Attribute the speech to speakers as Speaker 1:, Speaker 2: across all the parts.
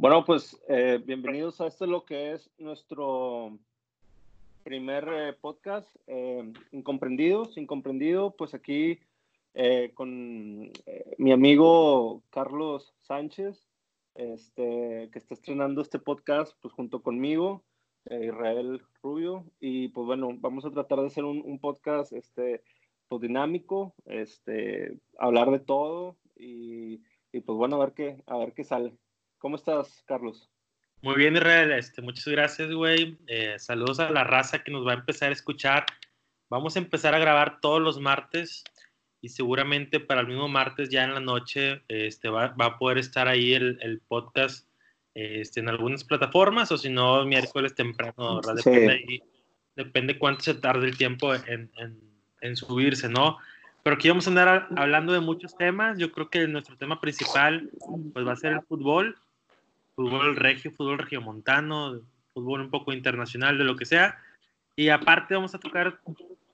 Speaker 1: Bueno, pues eh, bienvenidos a esto lo que es nuestro primer eh, podcast, eh, Incomprendidos, Incomprendido, pues aquí con mi amigo Carlos Sánchez, este, que está estrenando este podcast pues junto conmigo, Israel Rubio, y pues bueno, vamos a tratar de hacer un, podcast este, pues, dinámico, este, hablar de todo y, y pues bueno, a ver qué, a ver qué sale. ¿Cómo estás, Carlos?
Speaker 2: Muy bien, Israel. Este, muchas gracias, güey. Eh, saludos a la raza que nos va a empezar a escuchar. Vamos a empezar a grabar todos los martes y seguramente para el mismo martes ya en la noche este, va, a poder estar ahí el, podcast este, en algunas plataformas o si no, miércoles temprano, Depende, depende cuánto se tarde el tiempo en, en subirse, ¿no? Pero aquí vamos a andar hablando de muchos temas. Yo creo que nuestro tema principal pues, va a ser el fútbol fútbol regio, fútbol regiomontano, fútbol un poco internacional, de lo que sea. Y aparte vamos a tocar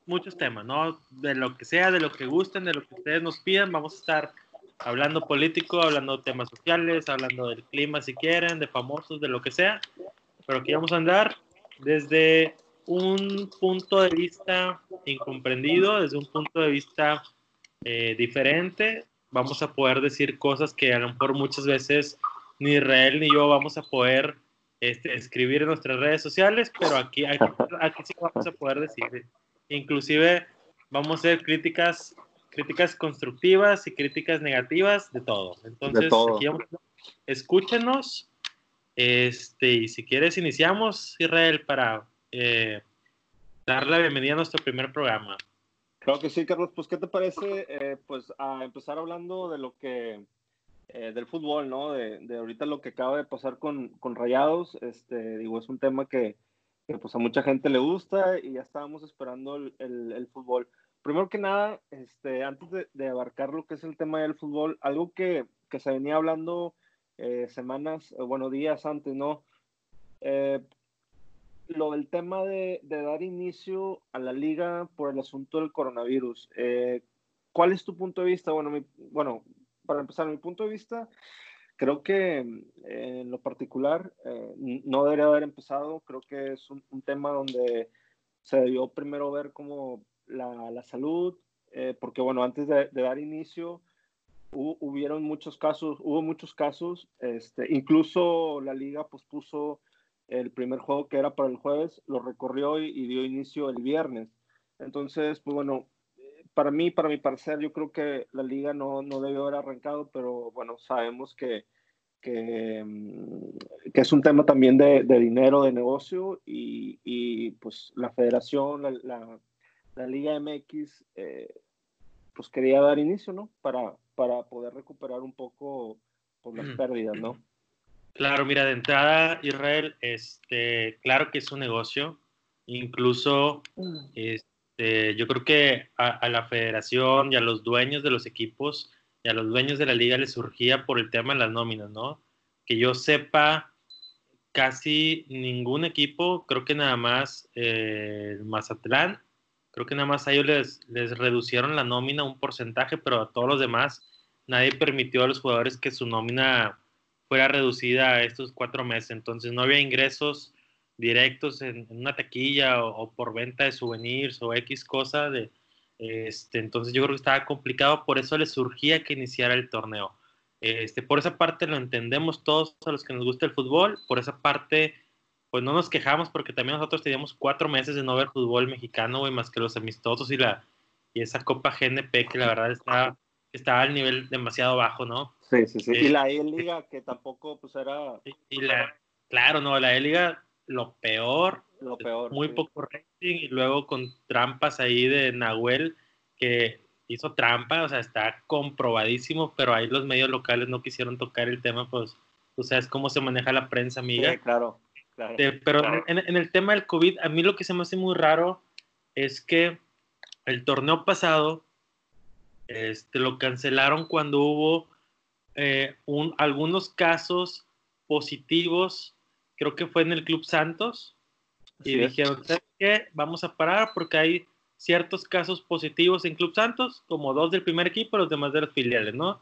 Speaker 2: muchos temas, ¿no? De lo que sea, de lo que gusten, de lo que ustedes nos pidan. Vamos a estar hablando político, hablando de temas sociales, hablando del clima si quieren, de famosos, de lo que sea. Pero aquí vamos a andar desde un punto de vista incomprendido, desde un punto de vista eh, diferente. Vamos a poder decir cosas que a lo mejor muchas veces ni Israel ni yo vamos a poder este, escribir en nuestras redes sociales, pero aquí, aquí, sí vamos a poder decir. Inclusive vamos a hacer críticas, críticas constructivas y críticas negativas de todo. Entonces, Aquí escúchenos. Este, y si quieres, iniciamos, Israel, para eh, dar la bienvenida a nuestro primer programa.
Speaker 1: Claro que sí, Carlos. Pues, ¿qué te parece? Eh, pues, a empezar hablando de lo que eh, del fútbol, ¿no? De, de, ahorita lo que acaba de pasar con, con Rayados, este, digo, es un tema que, que, pues a mucha gente le gusta y ya estábamos esperando el, el, fútbol. Primero que nada, este, antes de, abarcar lo que es el tema del fútbol, algo que, que se venía hablando eh, semanas, bueno, días antes, ¿no? Eh, lo del tema de, de, dar inicio a la liga por el asunto del coronavirus. ¿Cuál es tu punto de vista? Bueno, mi, bueno, para empezar, mi punto de vista, creo que eh, en lo particular eh, no debería haber empezado. Creo que es un, tema donde se debió primero ver como la, la salud, eh, porque bueno, antes de, dar inicio, hubieron muchos casos, hubo muchos casos, este, incluso la liga pospuso el primer juego que era para el jueves, lo recorrió y, y dio inicio el viernes. Entonces, pues bueno, para mí, para mi parecer, yo creo que la liga no, no debió haber arrancado, pero bueno, sabemos que, que, mm, que es un tema también de, de dinero, de negocio, y, y, pues la federación, la, la, la Liga MX, eh, pues quería dar inicio, ¿no? Para, para poder recuperar un poco por pues, las pérdidas, ¿no?
Speaker 2: Claro, mira, de entrada, Israel, este, claro que es un negocio, incluso mm. este, este, yo creo que a, la federación y a los dueños de los equipos y a los dueños de la liga les surgía por el tema de las nóminas, ¿no? Que yo sepa, casi ningún equipo, creo que nada más eh, Mazatlán, creo que nada más a ellos les, les reducieron la nómina un porcentaje, pero a todos los demás nadie permitió a los jugadores que su nómina fuera reducida a estos cuatro meses. Entonces no había ingresos directos en, una taquilla o, por venta de souvenirs o X cosa de este, entonces yo creo que estaba complicado, por eso le surgía que iniciara el torneo. Este, por esa parte lo entendemos todos a los que nos gusta el fútbol, por esa parte pues no nos quejamos porque también nosotros teníamos cuatro meses de no ver fútbol mexicano, güey, más que los amistosos y la y esa Copa GNP que la verdad estaba, estaba al nivel demasiado bajo, ¿no?
Speaker 1: Sí, sí, sí. y la E-Liga que tampoco pues era...
Speaker 2: Y, la, claro, no, la E-Liga lo peor,
Speaker 1: lo peor
Speaker 2: muy poco rating y luego con trampas ahí de Nahuel que hizo trampa, o sea, está comprobadísimo, pero ahí los medios locales no quisieron tocar el tema, pues tú sabes cómo se maneja la prensa, amiga.
Speaker 1: Sí, claro,
Speaker 2: pero En, el tema del COVID, a mí lo que se me hace muy raro es que el torneo pasado este, lo cancelaron cuando hubo eh, un, algunos casos positivos creo que fue en el Club Santos, y dijeron, ¿sabes qué? Vamos a parar porque hay ciertos casos positivos en Club Santos, como dos del primer equipo, los demás de los filiales, ¿no?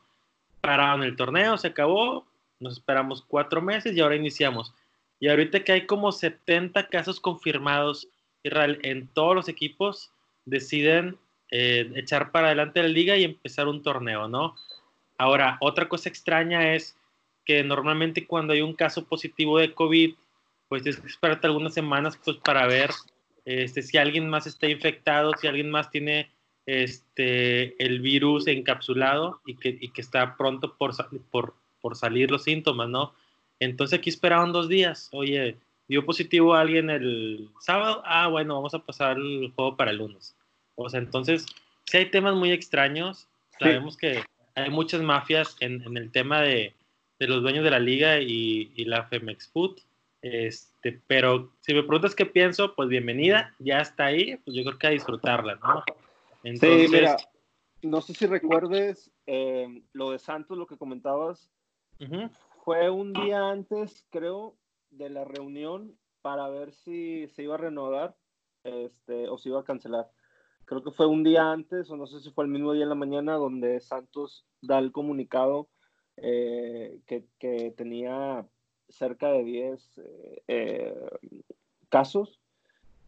Speaker 2: Pararon el torneo, se acabó, nos esperamos cuatro meses y ahora iniciamos. Y ahorita que hay como 70 casos confirmados Israel, en todos los equipos, deciden eh, echar para adelante la liga y empezar un torneo, ¿no? Ahora, otra cosa extraña es que normalmente cuando hay un caso positivo de COVID, pues tienes que esperarte algunas semanas pues para ver este, si alguien más está infectado, si alguien más tiene este, el virus encapsulado y que, y que está pronto por, por, por, salir los síntomas, ¿no? Entonces aquí esperaron dos días. Oye, dio positivo a alguien el sábado. Ah, bueno, vamos a pasar el juego para el lunes. O sea, entonces, si hay temas muy extraños. Sabemos que hay muchas mafias en, en el tema de, de, los dueños de la liga y, y la Femex Food. Este, pero si me preguntas qué pienso, pues bienvenida, ya está ahí, pues yo creo que a disfrutarla, ¿no?
Speaker 1: Entonces, sí, mira, no sé si recuerdes eh, lo de Santos, lo que comentabas, fue un día antes, creo, de la reunión para ver si se iba a renovar este, o se iba a cancelar. Creo que fue un día antes, o no sé si fue el mismo día en la mañana, donde Santos da el comunicado eh, que, que tenía cerca de 10 eh, eh, casos.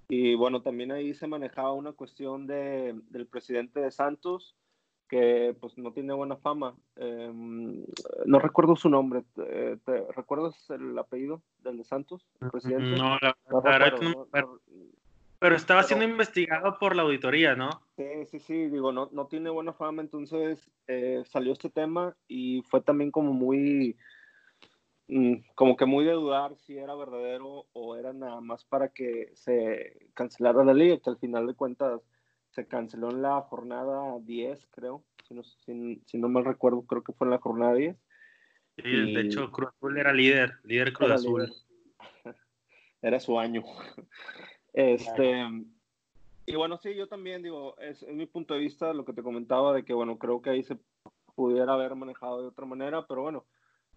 Speaker 1: Y bueno, también ahí se manejaba una cuestión de, del presidente de Santos, que pues no tiene buena fama. Em, no recuerdo su nombre. ¿Te, recuerdas el apellido del de Santos, el presidente?
Speaker 2: No, la, verdad no, pero, estaba siendo investigado por la auditoría, ¿no?
Speaker 1: Sí, sí, sí, digo, no, no tiene buena fama, entonces eh, salió este tema y fue también como muy Mm, como que muy de dudar si era verdadero o era nada más para que se cancelara la liga, que al final de cuentas se canceló en la jornada 10, creo, si no, si, no mal recuerdo, creo que fue en la jornada 10.
Speaker 2: Sí, de hecho, Cruz Azul era líder, líder Cruz Azul.
Speaker 1: Era su año. Este, y bueno, sí, yo también digo, es, es mi punto de vista lo que te comentaba de que, bueno, creo que ahí se pudiera haber manejado de otra manera, pero bueno,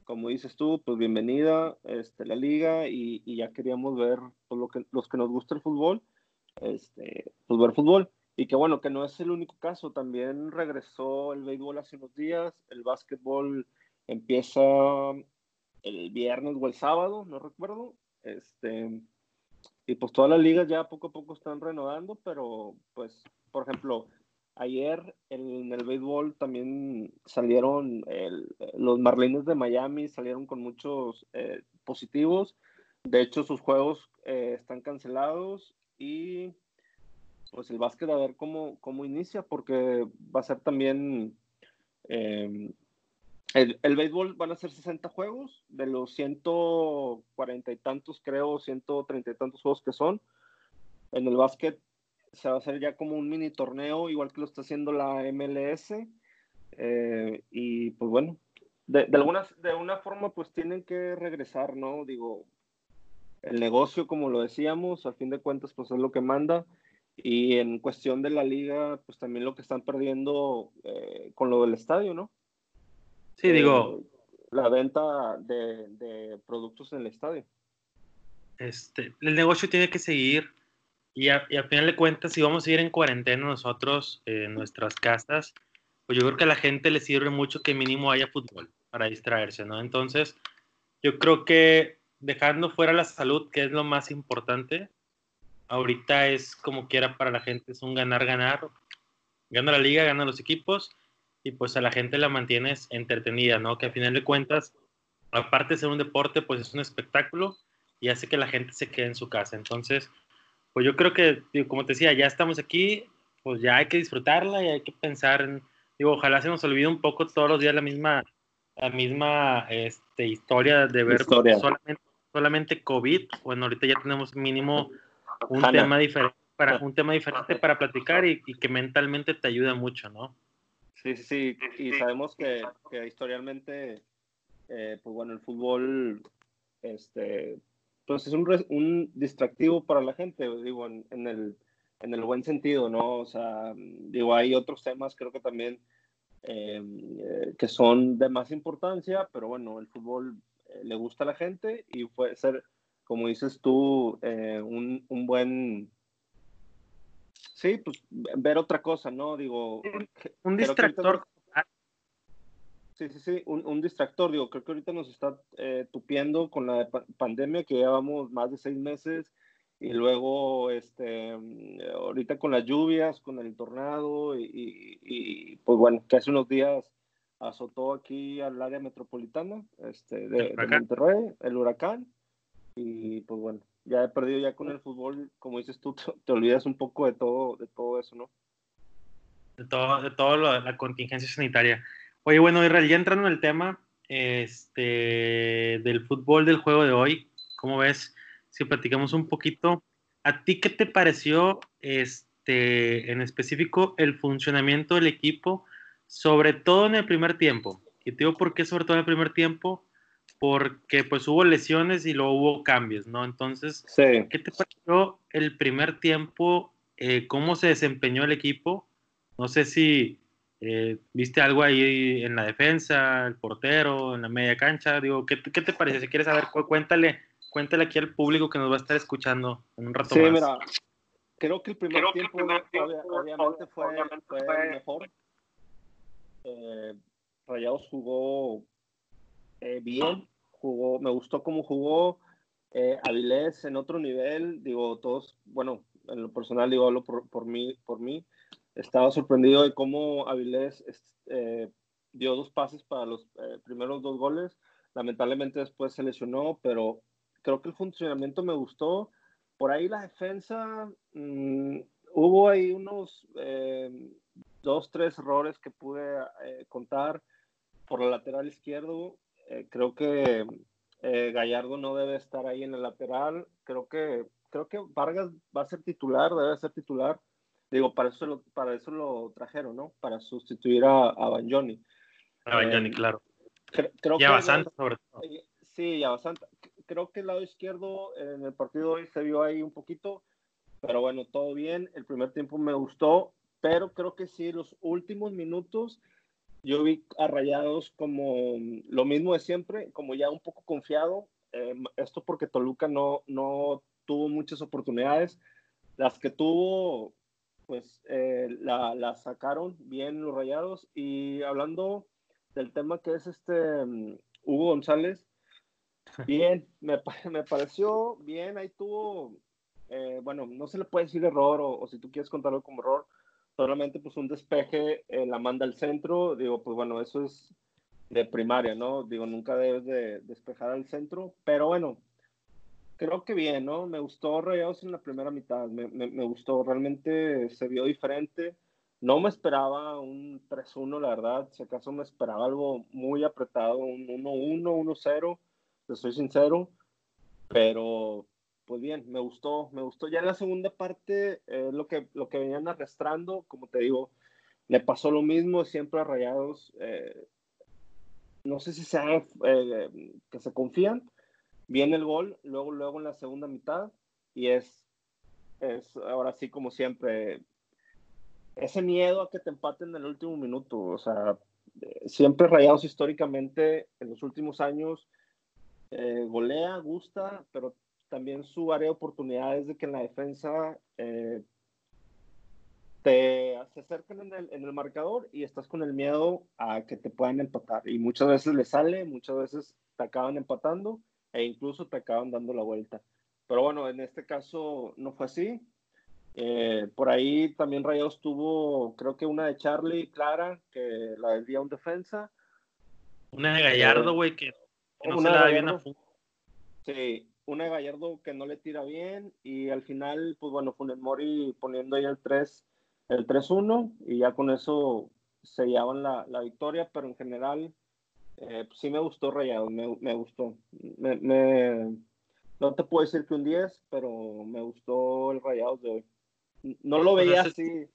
Speaker 1: como dices tú, pues bienvenida este, la liga y, ya queríamos ver pues, que, los que nos gusta el fútbol, este, pues ver fútbol. Y que bueno, que no es el único caso, también regresó el béisbol hace unos días, el básquetbol empieza el viernes o el sábado, no recuerdo, este, y pues todas las ligas ya poco a poco están renovando, pero pues, por ejemplo, Ayer en el béisbol también salieron los Marlins de Miami, salieron con muchos eh, positivos. De hecho, sus juegos eh, están cancelados y pues el básquet a ver cómo, cómo inicia, porque va a ser también... Em, el, béisbol van a ser 60 juegos, de los 140 y tantos, creo, 130 y tantos juegos que son. En el básquet se va a hacer ya como un mini torneo, igual que lo está haciendo la MLS. Eh, y pues bueno, de, de, de una forma pues tienen que regresar, ¿no? Digo, el negocio, como lo decíamos, al fin de cuentas pues es lo que manda. Y en cuestión de la liga, pues también lo que están perdiendo eh, con lo del estadio, ¿no?
Speaker 2: Sí, digo.
Speaker 1: Eh, la venta de, de productos en el estadio.
Speaker 2: Este, el negocio tiene que seguir y a, final de cuentas, si vamos a ir en cuarentena nosotros en nuestras casas, pues yo creo que a la gente le sirve mucho que mínimo haya fútbol para distraerse, ¿no? Entonces, yo creo que dejando fuera la salud, que es lo más importante, ahorita es como quiera para la gente, es un ganar-ganar. Gana la liga, gana los equipos y pues a la gente la mantienes entretenida, ¿no? Que a final de cuentas, aparte de ser un deporte, pues es un espectáculo y hace que la gente se quede en su casa. Entonces, pues yo creo que, como te decía, ya estamos aquí, pues ya hay que disfrutarla y hay que pensar en, digo, ojalá se nos olvide un poco todos los días la misma, la misma este, historia de ver Solamente, solamente COVID. Bueno, ahorita ya tenemos mínimo un tema diferente para un tema diferente para platicar y, que mentalmente te ayuda mucho, ¿no?
Speaker 1: Sí, sí, sí. Y sabemos que, que historialmente, eh, pues bueno, el fútbol, este, pues es un, un distractivo para la gente, digo, en, en, el, en el buen sentido, ¿no? O sea, digo, hay otros temas, creo que también, eh, eh, que son de más importancia, pero bueno, el fútbol eh, le gusta a la gente y puede ser, como dices tú, un, un buen... Sí, pues ver otra cosa, ¿no? Digo...
Speaker 2: Un distractor
Speaker 1: Sí, sí, sí, un, distractor. Digo, creo que ahorita nos está eh, tupiendo con la pandemia, que llevamos más de seis meses, y luego, este, mm, ahorita con las lluvias, con el tornado, y, pues bueno, que hace unos días azotó aquí al área metropolitana este, de, Monterrey, el huracán, y pues bueno, ya he perdido ya con el fútbol, como dices tú, te, olvidas un poco de todo, de todo eso, ¿no?
Speaker 2: De todo, de todo la contingencia sanitaria. Oye, bueno, Israel, ya entrando en el tema este, del fútbol del juego de hoy, ¿cómo ves? Si platicamos un poquito, ¿a ti qué te pareció este, en específico el funcionamiento del equipo, sobre todo en el primer tiempo? Y te digo por qué sobre todo en el primer tiempo, porque pues hubo lesiones y luego hubo cambios, ¿no? Entonces, ¿qué te pareció el primer tiempo? Eh, ¿Cómo se desempeñó el equipo? No sé si eh, ¿Viste algo ahí en la defensa, el portero, en la media cancha? Digo, ¿qué, qué te parece? Si quieres saber, cuéntale, cuéntale aquí al público que nos va a estar escuchando en un rato sí, mira,
Speaker 1: creo que el primer tiempo, obviamente, fue, fue, mejor. Eh, Rayados jugó eh, bien, jugó, me gustó cómo jugó. Eh, Avilés en otro nivel, digo, todos, bueno, en lo personal digo, hablo por, por mí, por mí estaba sorprendido de cómo Avilés eh, dio dos pases para los eh, primeros dos goles. Lamentablemente después se lesionó, pero creo que el funcionamiento me gustó. Por ahí la defensa, mm, hubo ahí unos eh, dos, tres errores que pude contar por el lateral izquierdo. Creo que Gallardo no debe estar ahí en el lateral. Creo que, creo que Vargas va a ser titular, debe ser titular Digo, para eso lo, para eso lo trajeron, ¿no? Para sustituir a, a Banjoni.
Speaker 2: A Banjoni, eh, claro.
Speaker 1: Creo, y a Basanta, sobre todo. Eh, sí, a Basanta. Creo que el lado izquierdo en el partido hoy se vio ahí un poquito, pero bueno, todo bien. El primer tiempo me gustó, pero creo que sí, los últimos minutos yo vi a Rayados como lo mismo de siempre, como ya un poco confiado. Eh, esto porque Toluca no, no tuvo muchas oportunidades. Las que tuvo, pues eh, la, sacaron bien los rayados. Y hablando del tema que es este mm, Hugo González, bien, me, me, pareció bien, ahí tuvo, eh, bueno, no se le puede decir error o, si tú quieres contarlo como error, solamente pues un despeje, eh, la manda al centro, digo, pues bueno, eso es de primaria, ¿no? Digo, nunca debes de despejar al centro, pero bueno, creo que bien, ¿no? Me gustó Rayados en la primera mitad, me, me, gustó, realmente se vio diferente. No me esperaba un 3-1, la verdad, si acaso me esperaba algo muy apretado, un 1-1, 1-0, te soy sincero, pero pues bien, me gustó, me gustó. Ya en la segunda parte, eh, lo, que, lo que venían arrastrando, como te digo, le pasó lo mismo siempre a Rayados. Eh, no sé si sean eh, que se confían, Viene el gol, luego, luego en la segunda mitad, y es, es ahora sí como siempre, ese miedo a que te empaten en el último minuto. O sea, siempre rayados históricamente en los últimos años, eh, golea, gusta, pero también su área de oportunidades de que en la defensa eh, te se acercan en el, en el, marcador y estás con el miedo a que te puedan empatar. Y muchas veces le sale, muchas veces te acaban empatando e incluso te acaban dando la vuelta. Pero bueno, en este caso no fue así. Eh, por ahí también Rayados tuvo, creo que una de Charlie clara, que la desvía un defensa.
Speaker 2: Una de Gallardo, güey, que, no se la da bien a
Speaker 1: Sí, una de Gallardo que no le tira bien y al final, pues bueno, el Mori poniendo ahí el 3, el 3-1 y ya con eso sellaban la, la victoria, pero en general eh, pues sí me gustó Rayado, me, me gustó. Me, no te puedo decir que un 10, pero me gustó el Rayado de hoy. No lo veía así.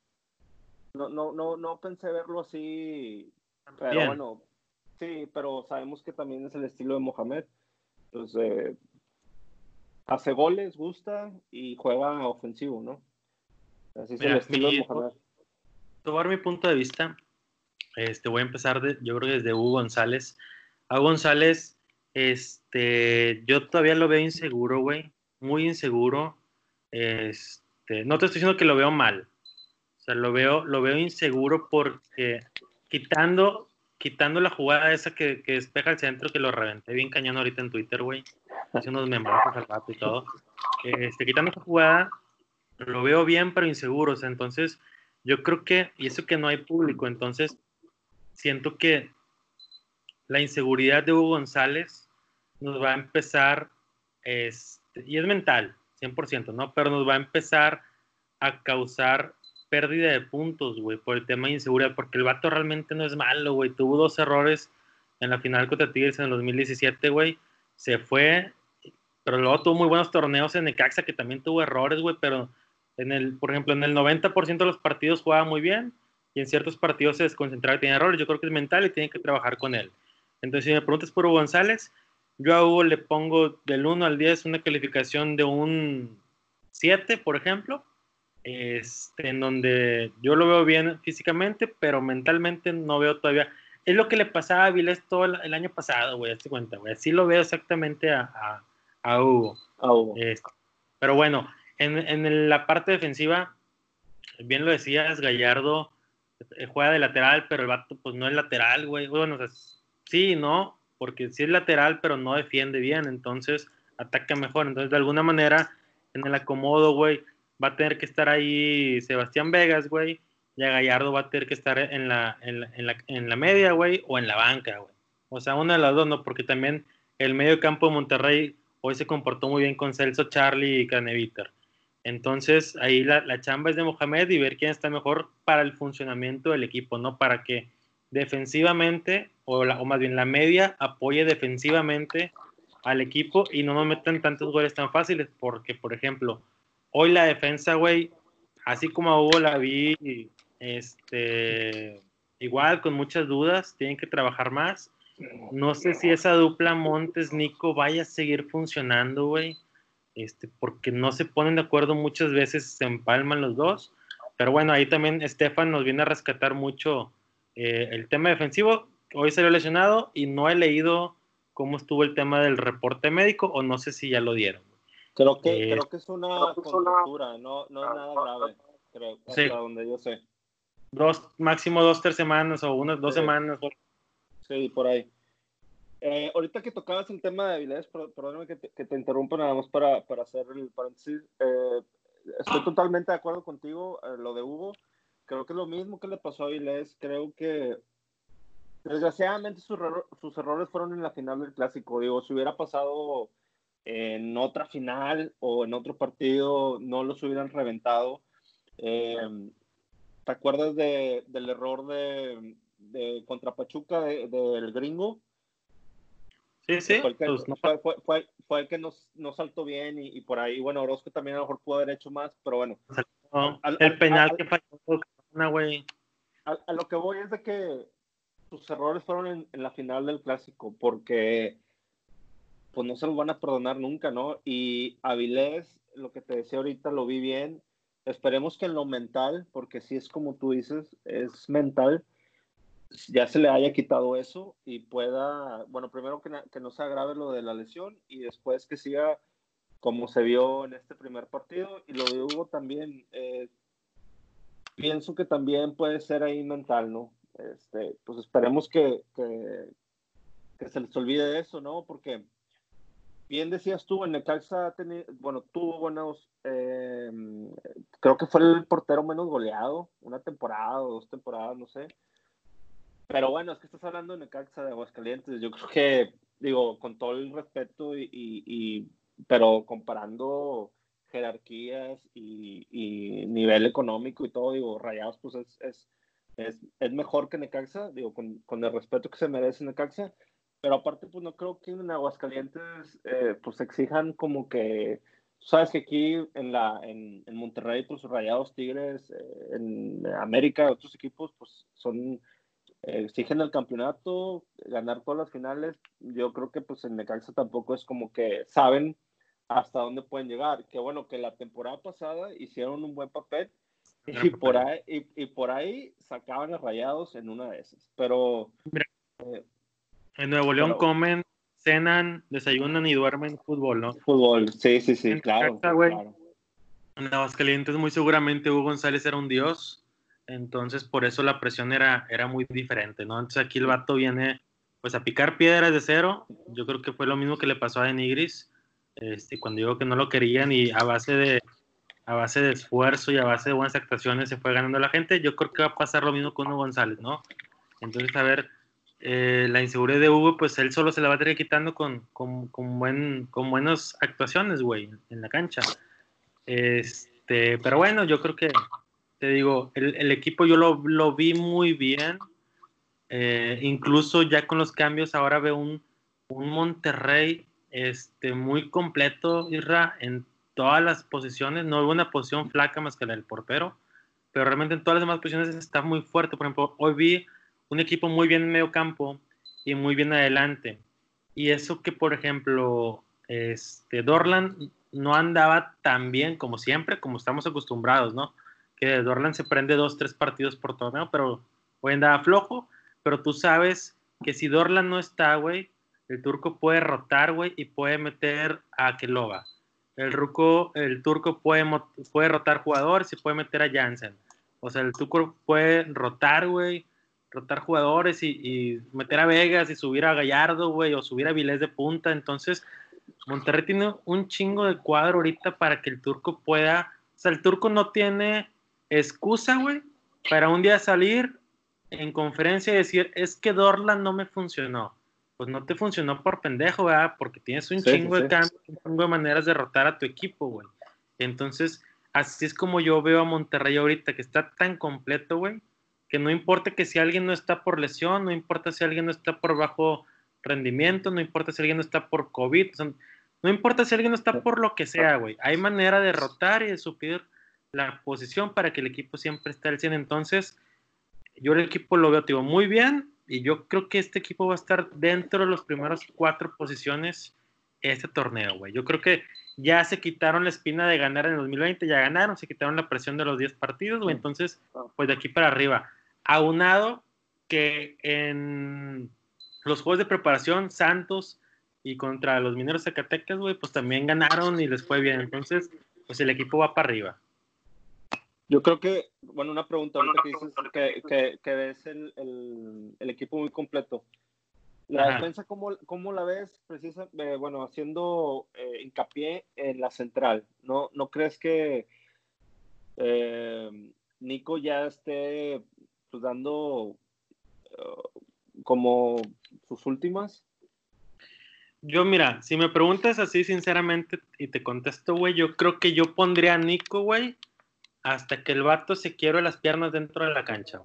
Speaker 1: No, no, no, no pensé verlo así. Pero bueno, sí, pero sabemos que también es el estilo de Mohamed. Entonces, hace goles, gusta y juega ofensivo, ¿no?
Speaker 2: Así es el estilo de Mohamed. Tomar mi punto de vista, este, voy a empezar, de, yo creo que desde Hugo González. A González, este, yo todavía lo veo inseguro, güey. Muy inseguro. Este, no te estoy diciendo que lo veo mal. O sea, lo veo, lo veo inseguro porque quitando quitando la jugada esa que, que despeja el centro, que lo reventé bien cañón ahorita en Twitter, güey. Hace unos membros al rato y todo. Este, quitando esa jugada, lo veo bien, pero inseguro. entonces, yo creo que, y eso que no hay público, entonces, siento que la inseguridad de Hugo González nos va a empezar, este, y es mental, 100%, ¿no? Pero nos va a empezar a causar pérdida de puntos, güey, por el tema de inseguridad, porque el vato realmente no es malo, güey. Tuvo dos errores en la final contra Tigres en el 2017, güey. Se fue, pero luego tuvo muy buenos torneos en Necaxa, que también tuvo errores, güey, pero en el, por ejemplo, en el 90% de los partidos jugaba muy bien y en ciertos partidos se desconcentraba y tenía errores. Yo creo que es mental y tiene que trabajar con él. Entonces, si me preguntas por González, yo a Hugo le pongo del 1 al 10 una calificación de un 7, por ejemplo, este, en donde yo lo veo bien físicamente, pero mentalmente no veo todavía. Es lo que le pasaba a Vilés todo el, año pasado, güey, hazte cuenta, güey. Así lo veo exactamente a, Hugo. Este, pero bueno, en, en, la parte defensiva, bien lo decías, Gallardo eh, juega de lateral, pero el vato pues no es lateral, güey. Bueno, o sea, sí, ¿no? Porque sí es lateral, pero no defiende bien, entonces ataca mejor. Entonces, de alguna manera, en el acomodo, güey, va a tener que estar ahí Sebastián Vegas, güey, y a Gallardo va a tener que estar en la, en la, en la, en la media, güey, o en la banca, güey. O sea, una de las dos, ¿no? Porque también el medio campo de Monterrey hoy se comportó muy bien con Celso, Charlie y Caneviter. Entonces, ahí la, la, chamba es de Mohamed y ver quién está mejor para el funcionamiento del equipo, ¿no? Para que defensivamente, o, la, más bien la media, apoye defensivamente al equipo y no nos metan tantos goles tan fáciles, porque, por ejemplo, hoy la defensa, güey, así como a Hugo la vi, este, igual con muchas dudas, tienen que trabajar más. No sé si esa dupla Montes-Nico vaya a seguir funcionando, güey, este, porque no se ponen de acuerdo muchas veces, se empalman los dos. Pero bueno, ahí también Estefan nos viene a rescatar mucho eh, el tema defensivo. Hoy salió lesionado y no he leído cómo estuvo el tema del reporte médico o no sé si ya lo dieron.
Speaker 1: Creo que, eh, creo que es una contractura, no, no es nada grave, creo, hasta donde yo sé.
Speaker 2: Dos, máximo dos, tres semanas o unas dos semanas.
Speaker 1: Sí, por ahí. Eh, ahorita que tocabas el tema de habilidades, perdóname que te, que te interrumpa nada más para, para hacer el paréntesis. Eh, estoy totalmente de acuerdo contigo, lo de Hugo. Creo que es lo mismo que le pasó a Avilés. Creo que desgraciadamente sus, sus errores fueron en la final del clásico. Digo, si hubiera pasado en otra final o en otro partido no los hubieran reventado. Eh, ¿Te acuerdas de, del error de, de contra Pachuca del gringo?
Speaker 2: Sí, sí.
Speaker 1: Fue el que, pues, fue, fue, el que nos, nos, saltó bien y, y, por ahí, bueno, Orozco también a lo mejor pudo haber hecho más, pero bueno.
Speaker 2: el penal que falló, una güey.
Speaker 1: A, lo que voy es de que sus errores fueron en, en la final del clásico, porque pues no se los van a perdonar nunca, ¿no? Y Avilés, lo que te decía ahorita, lo vi bien. Esperemos que en lo mental, porque si es como tú dices, es mental, ya se le haya quitado eso y pueda, bueno, primero que, que no se agrave lo de la lesión y después que siga como se vio en este primer partido. Y lo de Hugo también, eh, pienso que también puede ser ahí mental, ¿no? Este, pues esperemos que, que, se les olvide eso, ¿no? Porque bien decías tú, en Necaxa bueno, tuvo buenos, eh, creo que fue el portero menos goleado, una temporada dos temporadas, no sé. Pero bueno, es que estás hablando de Necaxa de Aguascalientes, yo creo que, digo, con todo el respeto y, pero comparando jerarquías y, nivel económico y todo, digo, Rayados pues es, es, es, es mejor que Necaxa, digo, con, el respeto que se merece Necaxa, pero aparte, pues no creo que en Aguascalientes eh, pues exijan como que, sabes que aquí en, la, en, Monterrey, pues Rayados, Tigres, eh, en América, otros equipos, pues son, exigen el campeonato, ganar todas las finales. Yo creo que pues en Necaxa tampoco es como que saben hasta dónde pueden llegar. Que bueno, que la temporada pasada hicieron un buen papel y por ahí, y, por ahí sacaban a Rayados en una de esas. Pero...
Speaker 2: En Nuevo León comen, cenan, desayunan y duermen fútbol, ¿no?
Speaker 1: Fútbol, sí, sí, sí, claro,
Speaker 2: En Aguascalientes muy seguramente Hugo González era un dios. Entonces por eso la presión era, era muy diferente, ¿no? Entonces aquí el vato viene pues a picar piedras de cero, yo creo que fue lo mismo que le pasó a Denigris, este, cuando digo que no lo querían y a base de a base de esfuerzo y a base de buenas actuaciones se fue ganando la gente, yo creo que va a pasar lo mismo con Hugo González, ¿no? Entonces, a ver, eh, la inseguridad de Hugo, pues él solo se la va a tener quitando con, con, con, buen, con buenas actuaciones, güey, en la cancha. Este, pero bueno, yo creo que, te digo, el, equipo yo lo, lo, vi muy bien. Eh, incluso ya con los cambios, ahora veo un, un Monterrey este, muy completo, Irra, en todas las posiciones. No hubo una posición flaca más que la del portero, pero realmente en todas las demás posiciones está muy fuerte. Por ejemplo, hoy vi un equipo muy bien en medio campo y muy bien adelante. Y eso que, por ejemplo, este, Dorland no andaba tan bien como siempre, como estamos acostumbrados, ¿no? Que Dorland se prende dos, tres partidos por torneo, pero hoy andaba flojo. Pero tú sabes que si Dorland no está, güey, el turco puede rotar, güey, y puede meter a Keloba. El, ruco, el turco puede, rotar jugadores y puede meter a Jansen. O sea, el turco puede rotar, güey, rotar jugadores y, meter a Vegas y subir a Gallardo, güey, o subir a Vilés de punta. Entonces, Monterrey tiene un chingo de cuadro ahorita para que el turco pueda. O sea, el turco no tiene excusa, güey, para un día salir en conferencia y decir, es que Dorlan no me funcionó. Pues no te funcionó por pendejo, ¿verdad? Porque tienes un chingo de cambios, un chingo de maneras de rotar a tu equipo, güey. Entonces, así es como yo veo a Monterrey ahorita, que está tan completo, güey, que no importa que si alguien no está por lesión, no importa si alguien no está por bajo rendimiento, no importa si alguien no está por COVID, no importa si alguien no está por lo que sea, güey. Hay manera de rotar y de suplir la posición para que el equipo siempre esté al 100. Entonces, yo el equipo lo veo, muy bien y yo creo que este equipo va a estar dentro de las primeras cuatro posiciones este torneo, güey. Yo creo que ya se quitaron la espina de ganar en el 2020, ya ganaron, se quitaron la presión de los 10 partidos, güey. Entonces, pues de aquí para arriba aunado que en los juegos de preparación, Santos y contra los mineros Zacatecas, güey, pues también ganaron y les fue bien. Entonces, pues el equipo va para arriba.
Speaker 1: Yo creo que, bueno, una pregunta ahorita que dices que, que, que ves el, el, el, equipo muy completo. La defensa, ¿cómo, ¿cómo, la ves? Precisa, eh, bueno, haciendo eh, hincapié en la central. ¿No, no crees que eh, Nico ya esté pues dando uh, como sus últimas?
Speaker 2: Yo, mira, si me preguntas así sinceramente y te contesto, güey, yo creo que yo pondría a Nico, güey, hasta que el vato se quiebre las piernas dentro de la cancha.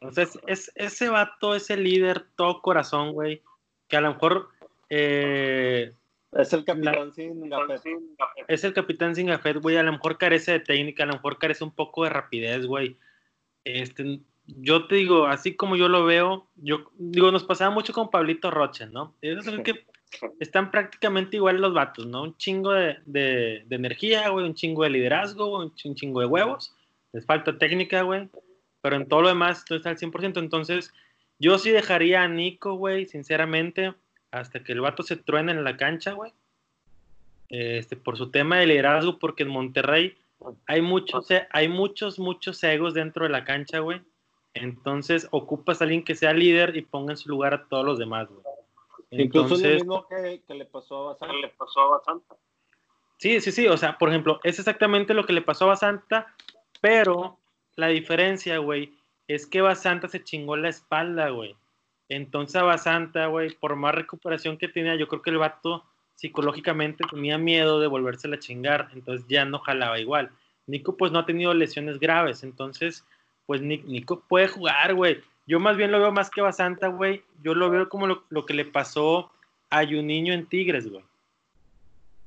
Speaker 2: Entonces, es, ese vato, ese líder, todo corazón, güey, que a lo mejor...
Speaker 1: Eh, es el capitán sin gafet.
Speaker 2: Es el capitán sin gafet, güey, a lo mejor carece de técnica, a lo mejor carece un poco de rapidez, güey. Este, yo te digo, así como yo lo veo, yo digo, nos pasaba mucho con Pablito Roche, ¿no? Es que están prácticamente igual los vatos, ¿no? Un chingo de, de, energía, güey, un chingo de liderazgo, un chingo de huevos, les falta técnica, güey, pero en todo lo demás tú está al 100%, entonces yo sí dejaría a Nico, güey, sinceramente, hasta que el vato se truene en la cancha, güey, este, por su tema de liderazgo, porque en Monterrey hay muchos, hay muchos, muchos egos dentro de la cancha, güey, entonces ocupas a alguien que sea líder y ponga en su lugar a todos los demás, güey.
Speaker 1: Incluso lo mismo que, le pasó a Basanta. Le pasó a Basanta.
Speaker 2: Sí, sí, sí. O sea, por ejemplo, es exactamente lo que le pasó a Basanta, pero la diferencia, güey, es que Basanta se chingó la espalda, güey. Entonces a Basanta, güey, por más recuperación que tenía, yo creo que el vato psicológicamente tenía miedo de volverse a chingar, entonces ya no jalaba igual. Nico pues no ha tenido lesiones graves, entonces pues Nico puede jugar, güey. Yo más bien lo veo más que Basanta, güey. Yo lo veo como lo, que le pasó a Juninho en Tigres, güey.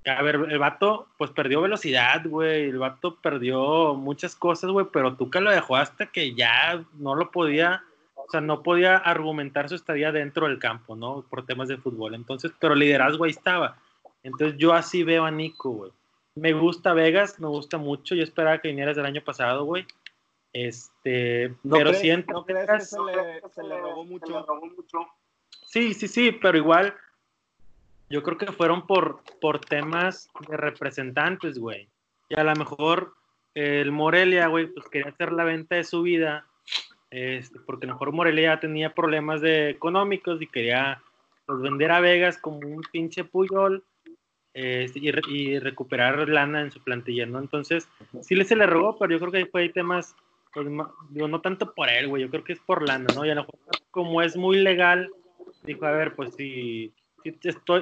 Speaker 2: A ver, el vato, pues perdió velocidad, güey. El vato perdió muchas cosas, güey, pero que lo dejó hasta que ya no lo podía, o sea, no podía argumentar su estadía dentro del campo, ¿no? Por temas de fútbol. Entonces, pero liderazgo ahí estaba. Entonces, yo así veo a Nico, güey. Me gusta Vegas, me gusta mucho. Yo esperaba que vinieras del año pasado, güey. Este, pero siento
Speaker 1: ¿no crees que se le, robó mucho?
Speaker 2: Sí, sí, sí, pero igual yo creo que fueron por, por temas de representantes, güey. Y a lo mejor el Morelia, güey, pues quería hacer la venta de su vida, este, porque a lo mejor Morelia ya tenía problemas de económicos y quería pues, vender a Vegas como un pinche puyol este, y, recuperar lana en su plantilla, ¿no? Entonces, sí le se le rogó, pero yo creo que fue hay temas, pues, digo, no tanto por él, güey, yo creo que es por lana, ¿no? Y a lo mejor como es muy legal, dijo, a ver, pues si, si,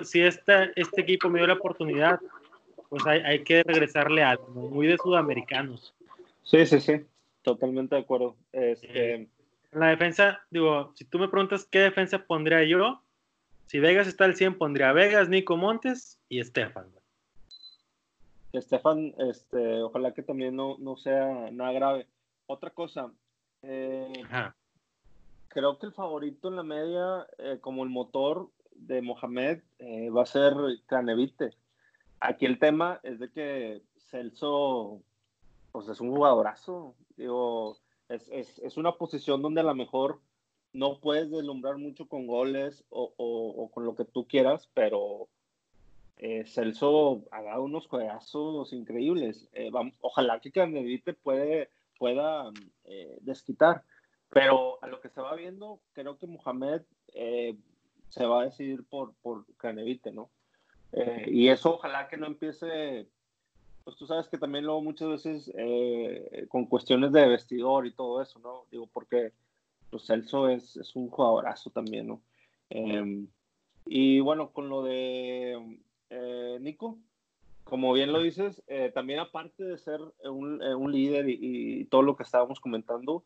Speaker 2: si este, este equipo me dio la oportunidad, pues hay, hay que regresarle algo, muy de sudamericanos.
Speaker 1: Sí, sí, sí, totalmente de acuerdo. Este...
Speaker 2: Eh, la defensa, digo, si tú me preguntas qué defensa pondría yo, si Vegas está al 100, pondría Vegas, Nico Montes y Estefan.
Speaker 1: Estefan, este, ojalá que también no, no sea nada grave. Otra cosa, eh, creo que el favorito en la media, eh, como el motor de Mohamed, va a ser Canevite. Aquí el tema es de que Celso, pues es un jugadorazo. Digo, es, es, es una posición donde a lo mejor no puedes deslumbrar mucho con goles o, o, con lo que tú quieras, pero eh, Celso ha dado unos juegazos increíbles. Eh, ojalá que Canedite puede, pueda eh, desquitar, pero a lo que se va viendo, creo que Mohamed se va a decidir por, por Canevite, ¿no? Eh, y eso ojalá que no empiece, pues tú sabes que también luego muchas veces eh, con cuestiones de vestidor y todo eso, ¿no? Digo, porque pues Celso es, es un jugadorazo también, ¿no? Em, y bueno, con lo de eh, Nico, como bien lo dices, también aparte de ser un, un líder y, y, todo lo que estábamos comentando,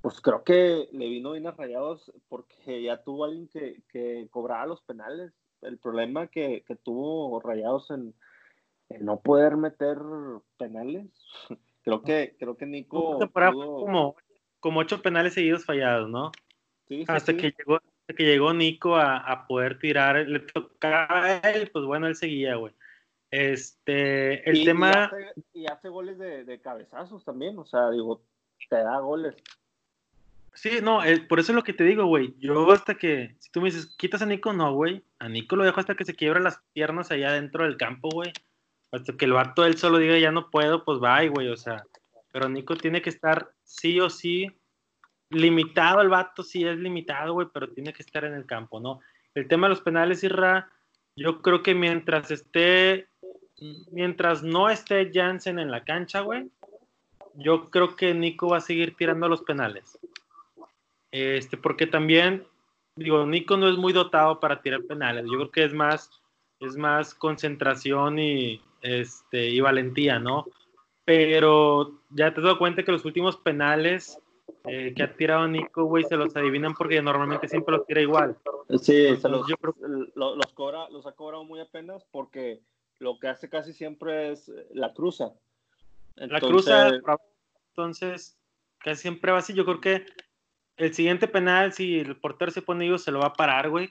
Speaker 1: pues creo que le vino bien a Rayados porque ya tuvo alguien que, que cobraba los penales el problema que, tuvo Rayados en, no poder meter penales. creo que, creo que Nico.
Speaker 2: como, como ocho penales seguidos fallados, ¿no? Sí, hasta, Que llegó, que llegó Nico a, poder tirar, le tocaba a él, pues bueno, él seguía, güey. Este, el tema.
Speaker 1: Y hace, goles de, de, cabezazos también, o sea, digo, te da goles.
Speaker 2: Sí, no, por eso es lo que te digo, güey. Yo hasta que, si tú me dices, quitas a Nico, no, güey. A Nico lo dejo hasta que se quiebra las piernas allá dentro del campo, güey. Hasta que el vato él solo diga, ya no puedo, pues va, güey, o sea. Pero Nico tiene que estar sí o sí limitado, el vato sí es limitado, güey, pero tiene que estar en el campo, ¿no? El tema de los penales, Irra, yo creo que mientras esté, mientras no esté Jansen en la cancha, güey, yo creo que Nico va a seguir tirando los penales. Este, porque también, digo, Nico no es muy dotado para tirar penales. Yo creo que es más, es más concentración y, este, y valentía, ¿no? Pero ya te has dado cuenta que los últimos penales eh, que ha tirado Nico, güey, se los adivinan porque normalmente siempre los tira igual.
Speaker 1: Sí, los, yo creo... los, cobra, los ha cobrado muy apenas porque lo que hace casi siempre es la cruza.
Speaker 2: la cruza, entonces, casi siempre va así. Yo creo que el siguiente penal, si el portero se pone ellos, se lo va a parar, güey.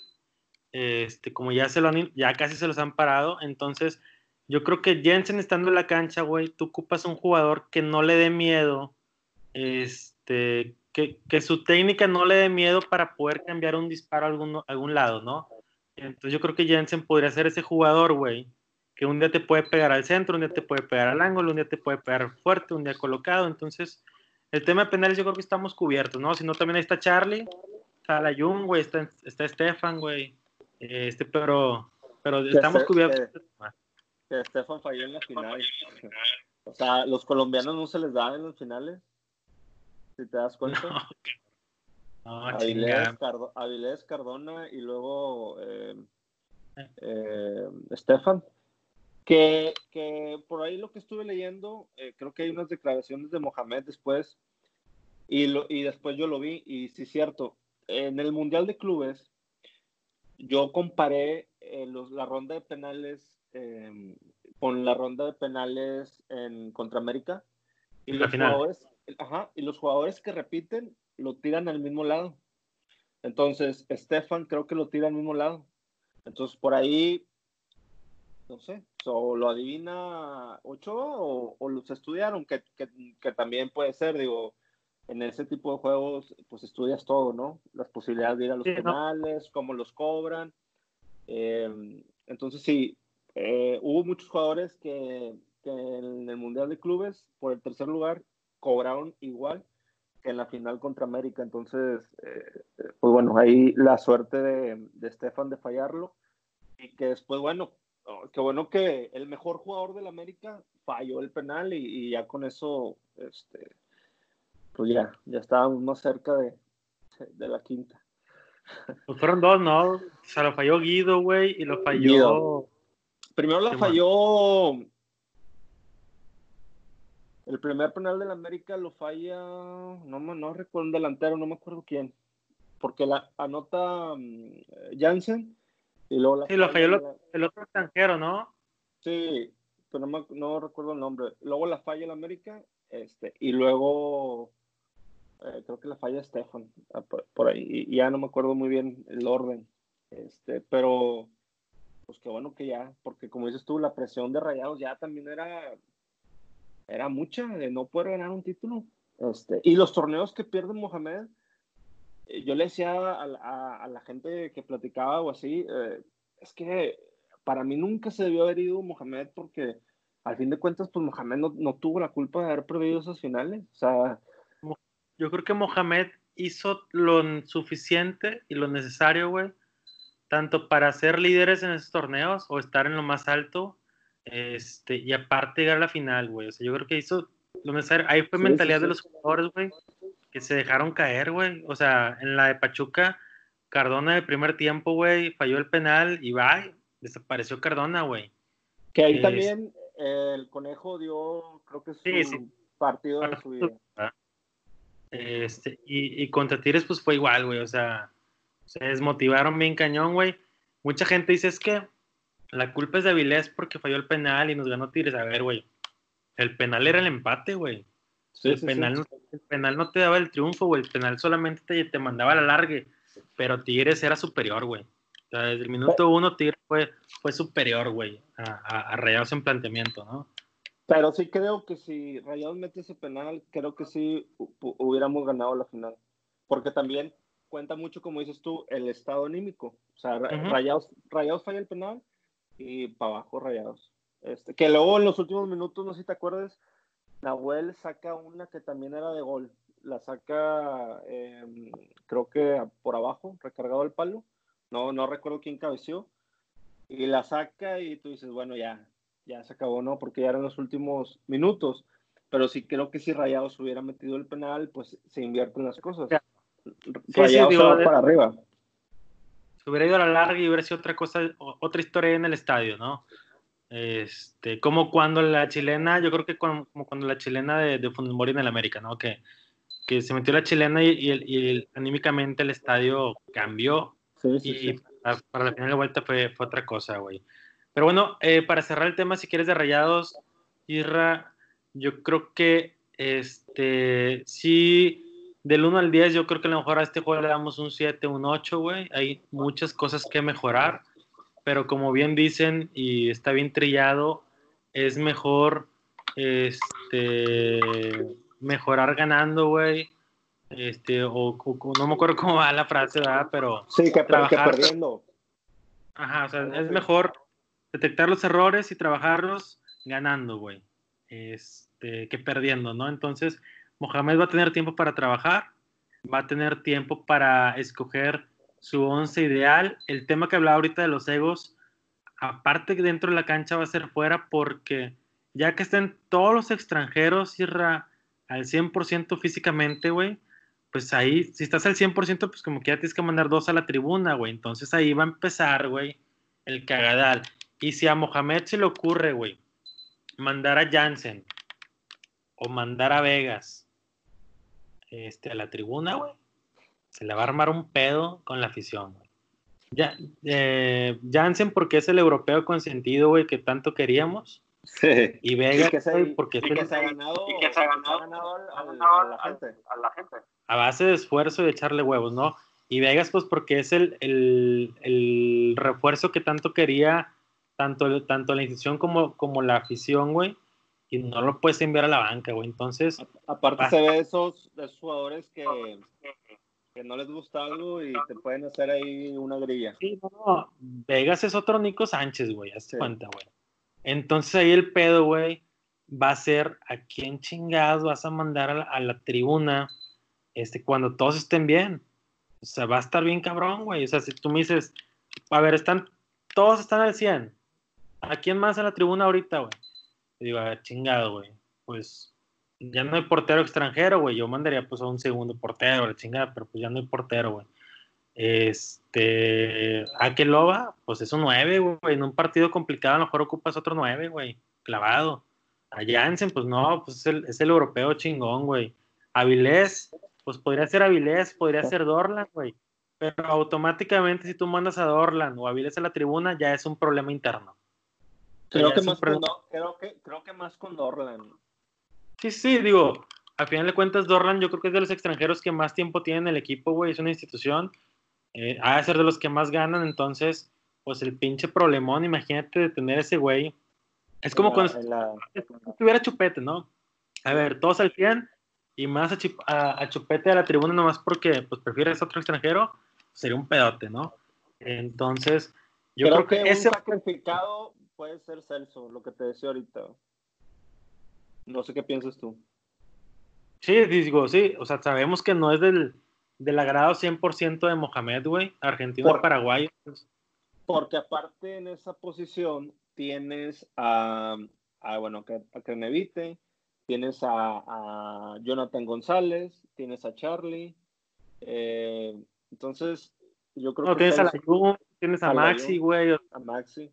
Speaker 2: Este, como ya se lo han, ya casi se los han parado. Entonces, yo creo que Jensen estando en la cancha, güey, tú ocupas un jugador que no le dé miedo. Este, que, que, su técnica no le dé miedo para poder cambiar un disparo a algún, algún lado, ¿no? Entonces yo creo que Jensen podría ser ese jugador, güey, que un día te puede pegar al centro, un día te puede pegar al ángulo, un día te puede pegar fuerte, un día colocado. Entonces, el tema de penales yo creo que estamos cubiertos, ¿no? Si no, también ahí está Charlie, está la Jung, güey, está, está Stefan, güey. Este, pero, pero estamos cubiertos.
Speaker 1: Que, Stefan falló en la final. O sea, los colombianos no se les da en los finales. Si te das cuenta. No, Avilés, Cardona y luego eh, eh, Stefan. Que, que, por ahí lo que estuve leyendo, eh, creo que hay unas declaraciones de Mohamed después, y, lo, y después yo lo vi, y sí es cierto, en el Mundial de Clubes, yo comparé eh, los, la ronda de penales em, con la ronda de penales en contra América, y los, jugadores, ajá, y los jugadores que repiten lo tiran al mismo lado. Entonces, Stefan creo que lo tira al mismo lado. Entonces, por ahí no sé, o lo adivina Ochoa o, o los estudiaron, que, que, también puede ser, digo, en ese tipo de juegos, pues estudias todo, ¿no? Las posibilidades de ir a los penales, cómo los cobran. Em, entonces, sí, eh, hubo muchos jugadores que, que en el Mundial de Clubes, por el tercer lugar, cobraron igual que en la final contra América. Entonces, eh, pues bueno, ahí la suerte de, de Stefan de fallarlo. Y que después, bueno, oh, qué bueno que el mejor jugador del América falló el penal y, ya con eso, este, pues ya, ya estábamos más cerca de, de la quinta.
Speaker 2: Pues fueron dos, ¿no? O sea, lo falló Guido, güey, y lo falló.
Speaker 1: Primero la falló. El primer penal del América lo falla. No, no recuerdo un delantero, no me acuerdo quién. Porque la anota um, Jansen y luego la.
Speaker 2: Sí, lo falló el, otro extranjero, ¿no?
Speaker 1: Sí, pero no, no recuerdo el nombre. Luego la falla el América este, y luego eh, creo que la falla Stefan, ah, por, ahí, y ya no me acuerdo muy bien el orden, este, pero pues qué bueno que ya, porque como dices tú, la presión de Rayados ya también era, era mucha de no poder ganar un título, este, y los torneos que pierde Mohamed, yo le decía a, la gente que platicaba o así, eh, es que para mí nunca se debió haber ido Mohamed porque al fin de cuentas, pues Mohamed no, no tuvo la culpa de haber perdido esas finales, o sea
Speaker 2: yo creo que Mohamed hizo lo suficiente y lo necesario, güey, tanto para ser líderes en esos torneos o estar en lo más alto, este, y aparte llegar a la final, güey. O sea, yo creo que hizo lo necesario. Ahí fue mentalidad de los jugadores, güey, que se dejaron caer, güey. O sea, en la de Pachuca, Cardona de primer tiempo, güey, falló el penal y va, desapareció Cardona, güey.
Speaker 1: Que ahí también el conejo dio, creo que su partido de su vida.
Speaker 2: Este, y, contra Tigres, pues fue igual, güey. O sea, se desmotivaron bien cañón, güey. Mucha gente dice es que la culpa es de Avilés porque falló el penal y nos ganó Tigres. A ver, güey. El penal era el empate, güey. El, penal No, el penal no te daba el triunfo, güey. El penal solamente te, te mandaba a la largue. Pero Tigres era superior, güey. O sea, desde el minuto uno Tigres fue, fue superior, güey, a, a Rayados en planteamiento, ¿no?
Speaker 1: Pero sí creo que si Rayados mete ese penal, creo que sí hubiéramos ganado la final. Porque también cuenta mucho, como dices tú, el estado anímico. O sea, Rayados, Rayados falla el penal y para abajo Rayados. Este, que luego en los últimos minutos, no sé si te acuerdas, Nahuel saca una que también era de gol. La saca, em, creo que por abajo, recargado el palo. No, no recuerdo quién cabeció. Y la saca y tú dices, bueno, ya, ya se acabó, ¿no? Porque ya eran los últimos minutos. Pero sí creo que si Rayados hubiera metido el penal, pues se invierten las cosas. Rayados para arriba.
Speaker 2: Se hubiera ido a la larga y hubiera sido otra cosa, otra historia en el estadio, ¿no? Este, como cuando la chilena, yo creo que como, cuando la chilena de, de Mori en el América, ¿no? Que, que se metió la chilena y, y, anímicamente el estadio cambió. Sí, sí, y para la final de vuelta fue, fue otra cosa, güey. Pero bueno, eh, para cerrar el tema, si quieres de Rayados, Irra, yo creo que este, sí, del 1 al 10, yo creo que a lo mejor a este juego le damos un 7, un 8, güey. Hay muchas cosas que mejorar, pero como bien dicen y está bien trillado, es mejor este, mejorar ganando, güey. Este, o, no me acuerdo cómo va la frase, ¿verdad? Pero.
Speaker 1: Sí, que, trabajar, perdiendo.
Speaker 2: Ajá, o sea, es mejor detectar los errores y trabajarlos ganando, güey. Este, que perdiendo, ¿no? Entonces, Mohamed va a tener tiempo para trabajar, va a tener tiempo para escoger su once ideal. El tema que hablaba ahorita de los egos, aparte que dentro de la cancha va a ser fuera porque ya que estén todos los extranjeros al 100% físicamente, güey, pues ahí, si estás al 100%, pues como que ya tienes que mandar dos a la tribuna, güey. Entonces ahí va a empezar, güey, el cagadal. Y si a Mohamed se le ocurre, güey, mandar a Jansen o mandar a Vegas este, a la tribuna, güey, se le va a armar un pedo con la afición, güey. Ya, eh, Jansen porque es el europeo consentido, güey, que tanto queríamos. Sí. Y Vegas, porque
Speaker 1: se ha ganado, a, la gente.
Speaker 2: a base de esfuerzo y de echarle huevos, ¿no? Y Vegas, pues porque es el, el, el refuerzo que tanto quería tanto, tanto la institución como, como la afición, güey, y no lo puedes enviar a la banca, güey. Entonces.
Speaker 1: Aparte, se ve esos, esos jugadores que, que, no les gusta algo y te pueden hacer ahí una grilla.
Speaker 2: Sí, no, Vegas es otro Nico Sánchez, güey, hazte cuenta, güey. Entonces ahí el pedo, güey, va a ser a quién chingados vas a mandar a la, tribuna este, cuando todos estén bien. O sea, va a estar bien cabrón, güey. O sea, si tú me dices, a ver, están, todos están al 100. ¿A quién más a la tribuna ahorita, güey? digo, a ver, chingado, güey. Pues ya no hay portero extranjero, güey. Yo mandaría pues a un segundo portero, la chingada, pero pues ya no hay portero, güey. Este, Akeloba, pues es un 9, güey. En un partido complicado a lo mejor ocupas otro 9, güey. Clavado. A Jansen, pues no, pues es el, es el europeo chingón, güey. Avilés, pues podría ser Avilés, podría ser Dorlan, güey. Pero automáticamente si tú mandas a Dorlan o Avilés a la tribuna, ya es un problema interno.
Speaker 1: Creo que, más con, creo, que, creo que más con Dorlan.
Speaker 2: Sí, sí, digo, al final de cuentas, Dorlan yo creo que es de los extranjeros que más tiempo tiene en el equipo, güey. Es una institución eh, ha de ser de los que más ganan, entonces, pues el pinche problemón, imagínate de tener ese güey. Es como cuando tuviera chupete, ¿no? A ver, todos al 100 y más a, chupete a la tribuna nomás porque pues prefieres otro extranjero, sería un pedote, ¿no? Entonces, yo creo, que, ese
Speaker 1: sacrificado puede ser Celso, lo que te decía ahorita. No sé qué piensas tú.
Speaker 2: Sí, digo, sí, o sea, sabemos que no es del, del agrado 100% de Mohamed, güey, argentino y paraguayo.
Speaker 1: Porque aparte en esa posición tienes a, bueno, a Crenevite, tienes a, Jonathan González, tienes a Charlie. Eh, entonces, yo creo
Speaker 2: no, que. Tienes a la tienes a, Maxi, güey.
Speaker 1: A Maxi.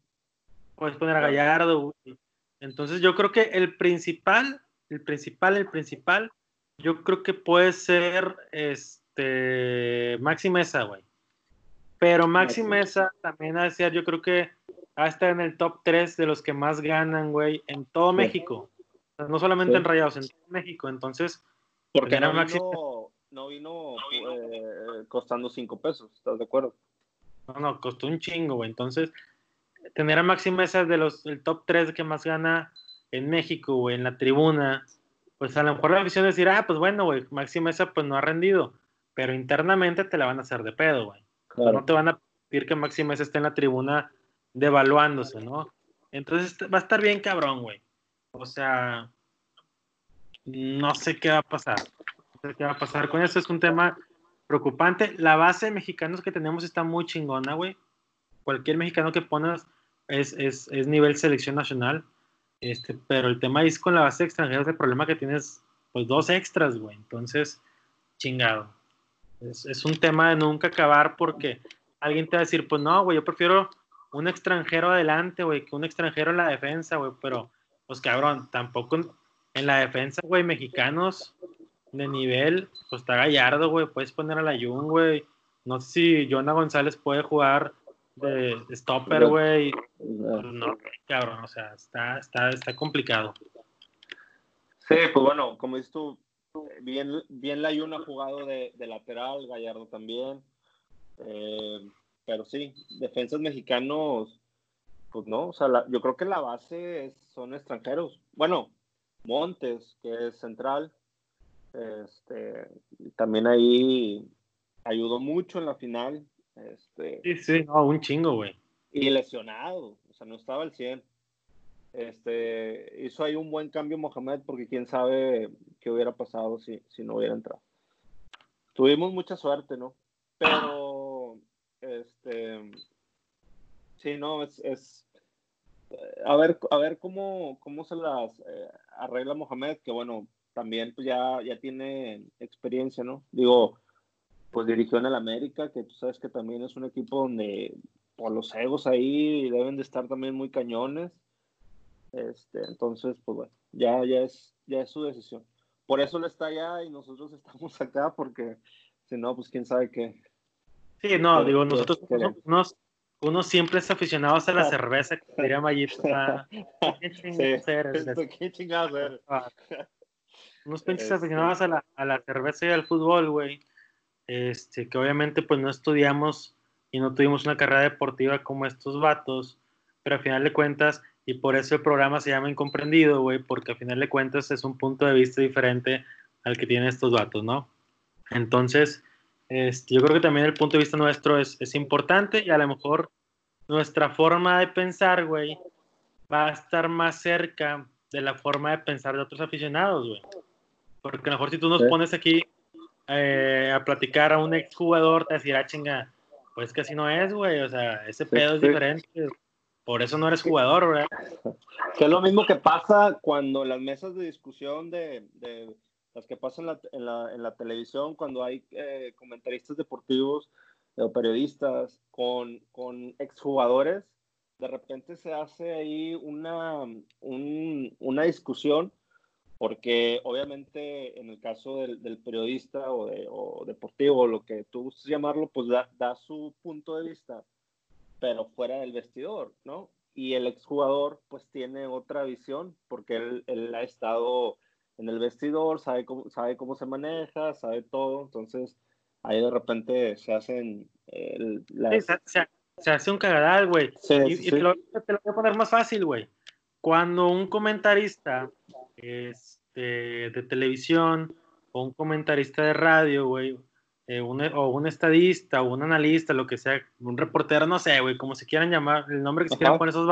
Speaker 2: Puedes poner a Gallardo, güey. Entonces, yo creo que el principal, el principal, el principal, yo creo que puede ser. Este, Maxi Mesa, güey. Pero Maxi Mesa también a decir, yo creo que va a estar en el top 3 de los que más ganan, güey, en todo México. No solamente en Rayados, en todo México. Entonces,
Speaker 1: porque no vino, no vino, eh, costando 5 pesos, ¿estás de acuerdo?
Speaker 2: No, no, costó un chingo, güey. Entonces, tener a Maxi Mesa de los el top 3 que más gana en México, güey, en la tribuna, pues a lo mejor la afición decir, ah, pues bueno, güey, Maxi Mesa pues no ha rendido pero internamente te la van a hacer de pedo, güey. No te van a pedir que Maxi esté en la tribuna devaluándose, ¿no? Entonces va a estar bien cabrón, güey. O sea, no sé qué va a pasar. No sé qué va a pasar con eso. Es un tema preocupante. La base de mexicanos que tenemos está muy chingona, güey. Cualquier mexicano que pones es, es, es, nivel selección nacional. Este, pero el tema es con la base de extranjeros, el problema que tienes, pues dos extras, güey. Entonces, chingado. Es, un tema de nunca acabar porque alguien te va a decir, pues no, güey, yo prefiero un extranjero adelante, güey, que un extranjero en la defensa, güey, pero, pues cabrón, tampoco en la defensa, güey, mexicanos de nivel, pues está Gallardo, güey, puedes poner a la Jun, güey. No sé si Jonah González puede jugar de, stopper, güey. No, cabrón, o sea, está, está, está complicado.
Speaker 1: Sí, pues bueno, como dices tú, bien, bien la Yuna ha jugado de, lateral, Gallardo también. Eh, pero sí, defensas mexicanos, pues no, o sea, yo creo que la base son extranjeros. Bueno, Montes, que es central, este, también ahí ayudó mucho en la final. Este,
Speaker 2: sí, sí, no, un chingo, güey.
Speaker 1: Y lesionado, o sea, no estaba al 100. Este, hizo ahí un buen cambio Mohamed porque quién sabe qué hubiera pasado si, si no hubiera entrado. Tuvimos mucha suerte, ¿no? Pero, este, sí, no, es, es a ver, a ver cómo, cómo se las eh, arregla Mohamed, que bueno, también pues ya, ya tiene experiencia, ¿no? Digo, pues dirigió en el América, que tú sabes que también es un equipo donde por los egos ahí deben de estar también muy cañones. Este, entonces, pues bueno, ya, ya, es, ya es su decisión. Por eso él está allá y nosotros estamos acá, porque si no, pues quién sabe qué.
Speaker 2: Sí, no, digo, nosotros unos, unos simples aficionados a la cerveza, que diría Mayito. ¿Qué chingados eres? Ah, unos pinches este. aficionados a la, a la cerveza y al fútbol, güey. Este, que obviamente pues no estudiamos y no tuvimos una carrera deportiva como estos vatos, pero al final de cuentas y por eso el programa se llama Incomprendido, güey, porque al final de cuentas es un punto de vista diferente al que tienen estos datos, ¿no? Entonces, este, yo creo que también el punto de vista nuestro es, es importante y a lo mejor nuestra forma de pensar, güey, va a estar más cerca de la forma de pensar de otros aficionados, güey. Porque a lo mejor si tú nos pones aquí eh, a platicar a un exjugador, te decirá, chinga, pues que así no es, güey. O sea, ese pedo es diferente. Por eso no eres jugador, ¿verdad?
Speaker 1: Que es lo mismo que pasa cuando las mesas de discusión de, las que pasan en la, televisión, cuando hay eh, comentaristas deportivos o periodistas con, con exjugadores, de repente se hace ahí una, una discusión, porque obviamente en el caso del, periodista o, de, o deportivo, lo que tú gustes llamarlo, pues da, da, su punto de vista, pero fuera del vestidor, ¿no? Y el exjugador pues tiene otra visión, porque él, él ha estado en el vestidor, sabe cómo, sabe cómo se maneja, sabe todo, entonces ahí de repente se hacen... El,
Speaker 2: se hace un cagadal, güey. y, Te, lo, voy a poner más fácil, güey. Cuando un comentarista este, de televisión o un comentarista de radio, güey, eh, o un estadista o un analista, lo que sea, un reportero, no sé, güey, como se quieran llamar, el nombre que se quieran poner esos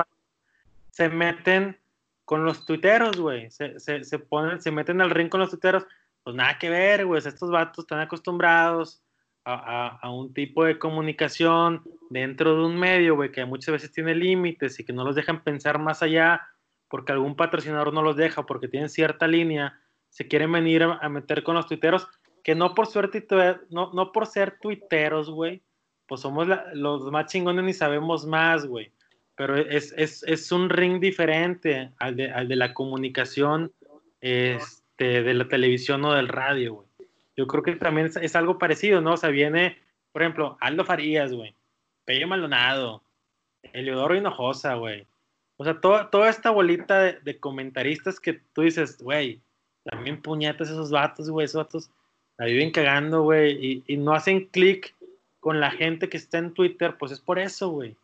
Speaker 2: se meten con los tuiteros, güey. Se, se, se, ponen, se meten al ring con los tuiteros. Pues nada que ver, güey. Estos vatos están acostumbrados a, un tipo de comunicación dentro de un medio, güey, que muchas veces tiene límites y que no los dejan pensar más allá porque algún patrocinador no los deja, porque tienen cierta línea, se quieren venir a, meter con los tuiteros, que no por suerte, no, no por ser tuiteros, güey, pues somos los más chingones ni sabemos más, güey. Pero es, es, es, un ring diferente al de, al de la comunicación este, de la televisión o del radio, güey yo creo que también es, algo parecido, ¿no? O sea, viene, por ejemplo, Aldo Farías, güey, Pello Maldonado, Eliodoro Hinojosa, güey. O sea, toda esta bolita de, comentaristas que tú dices, güey, también puñetas esos vatos, güey, esos vatos la viven cagando, güey, y, no hacen clic con la gente que está en Twitter, pues es por eso, güey.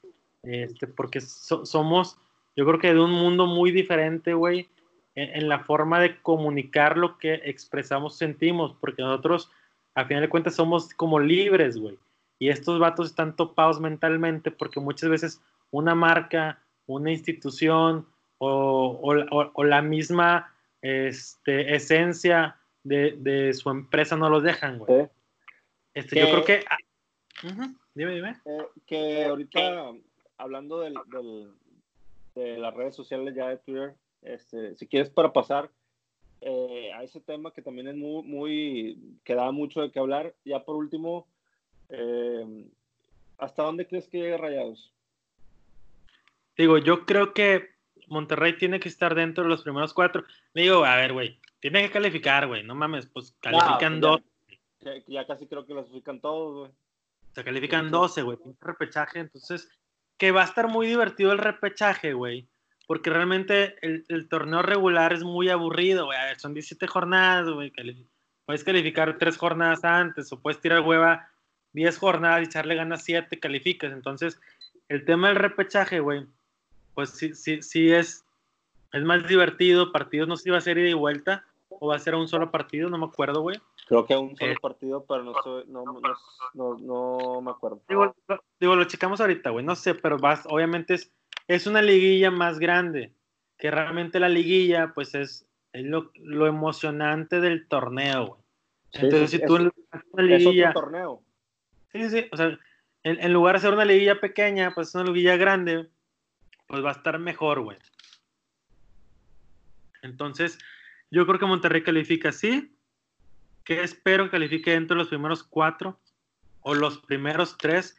Speaker 2: Este, porque somos, yo creo que de un mundo muy diferente, güey, en, la forma de comunicar lo que expresamos, sentimos, porque nosotros, a final de cuentas, somos como libres, güey. Y estos vatos están topados mentalmente porque muchas veces una marca, una institución o, la misma este, esencia de, su empresa no los dejan, güey. Este, yo creo que... Ah, dime, dime.
Speaker 1: Eh, que ahorita, hablando del, de las redes sociales ya de Twitter, este, si quieres para pasar eh, a ese tema que también es muy, muy, que da mucho de qué hablar. Ya por último, eh, ¿hasta dónde crees que llegue Rayados?
Speaker 2: Digo, yo creo que Monterrey tiene que estar dentro de los primeros cuatro. Me digo, a ver, güey, tiene que calificar, güey, no mames, pues califican dos.
Speaker 1: Ya, casi creo que clasifican todos, güey.
Speaker 2: Se califican 12, güey, repechaje, entonces, que va a estar muy divertido el repechaje, güey porque realmente el, torneo regular es muy aburrido, güey. son 17 jornadas, güey. Puedes calificar tres jornadas antes o puedes tirar hueva 10 jornadas y echarle ganas 7, calificas. Entonces, el tema del repechaje, güey, pues sí, sí, sí es, es más divertido. Partidos no sé si va a ser ida y vuelta o va a ser un solo partido, no me acuerdo, güey.
Speaker 1: Creo que un solo eh, partido, pero no, no, no, no, me acuerdo.
Speaker 2: Digo, lo, digo, lo checamos ahorita, güey. No sé, pero vas, obviamente es es una liguilla más grande, que realmente la liguilla, pues es, lo, emocionante del torneo, güey. Entonces, si tú
Speaker 1: en una liguilla. Es torneo.
Speaker 2: Sí, sí, o sea, en, lugar de hacer una liguilla pequeña, pues una liguilla grande, pues va a estar mejor, güey. Entonces, yo creo que Monterrey califica así. Que espero que califique dentro de los primeros cuatro o los primeros tres.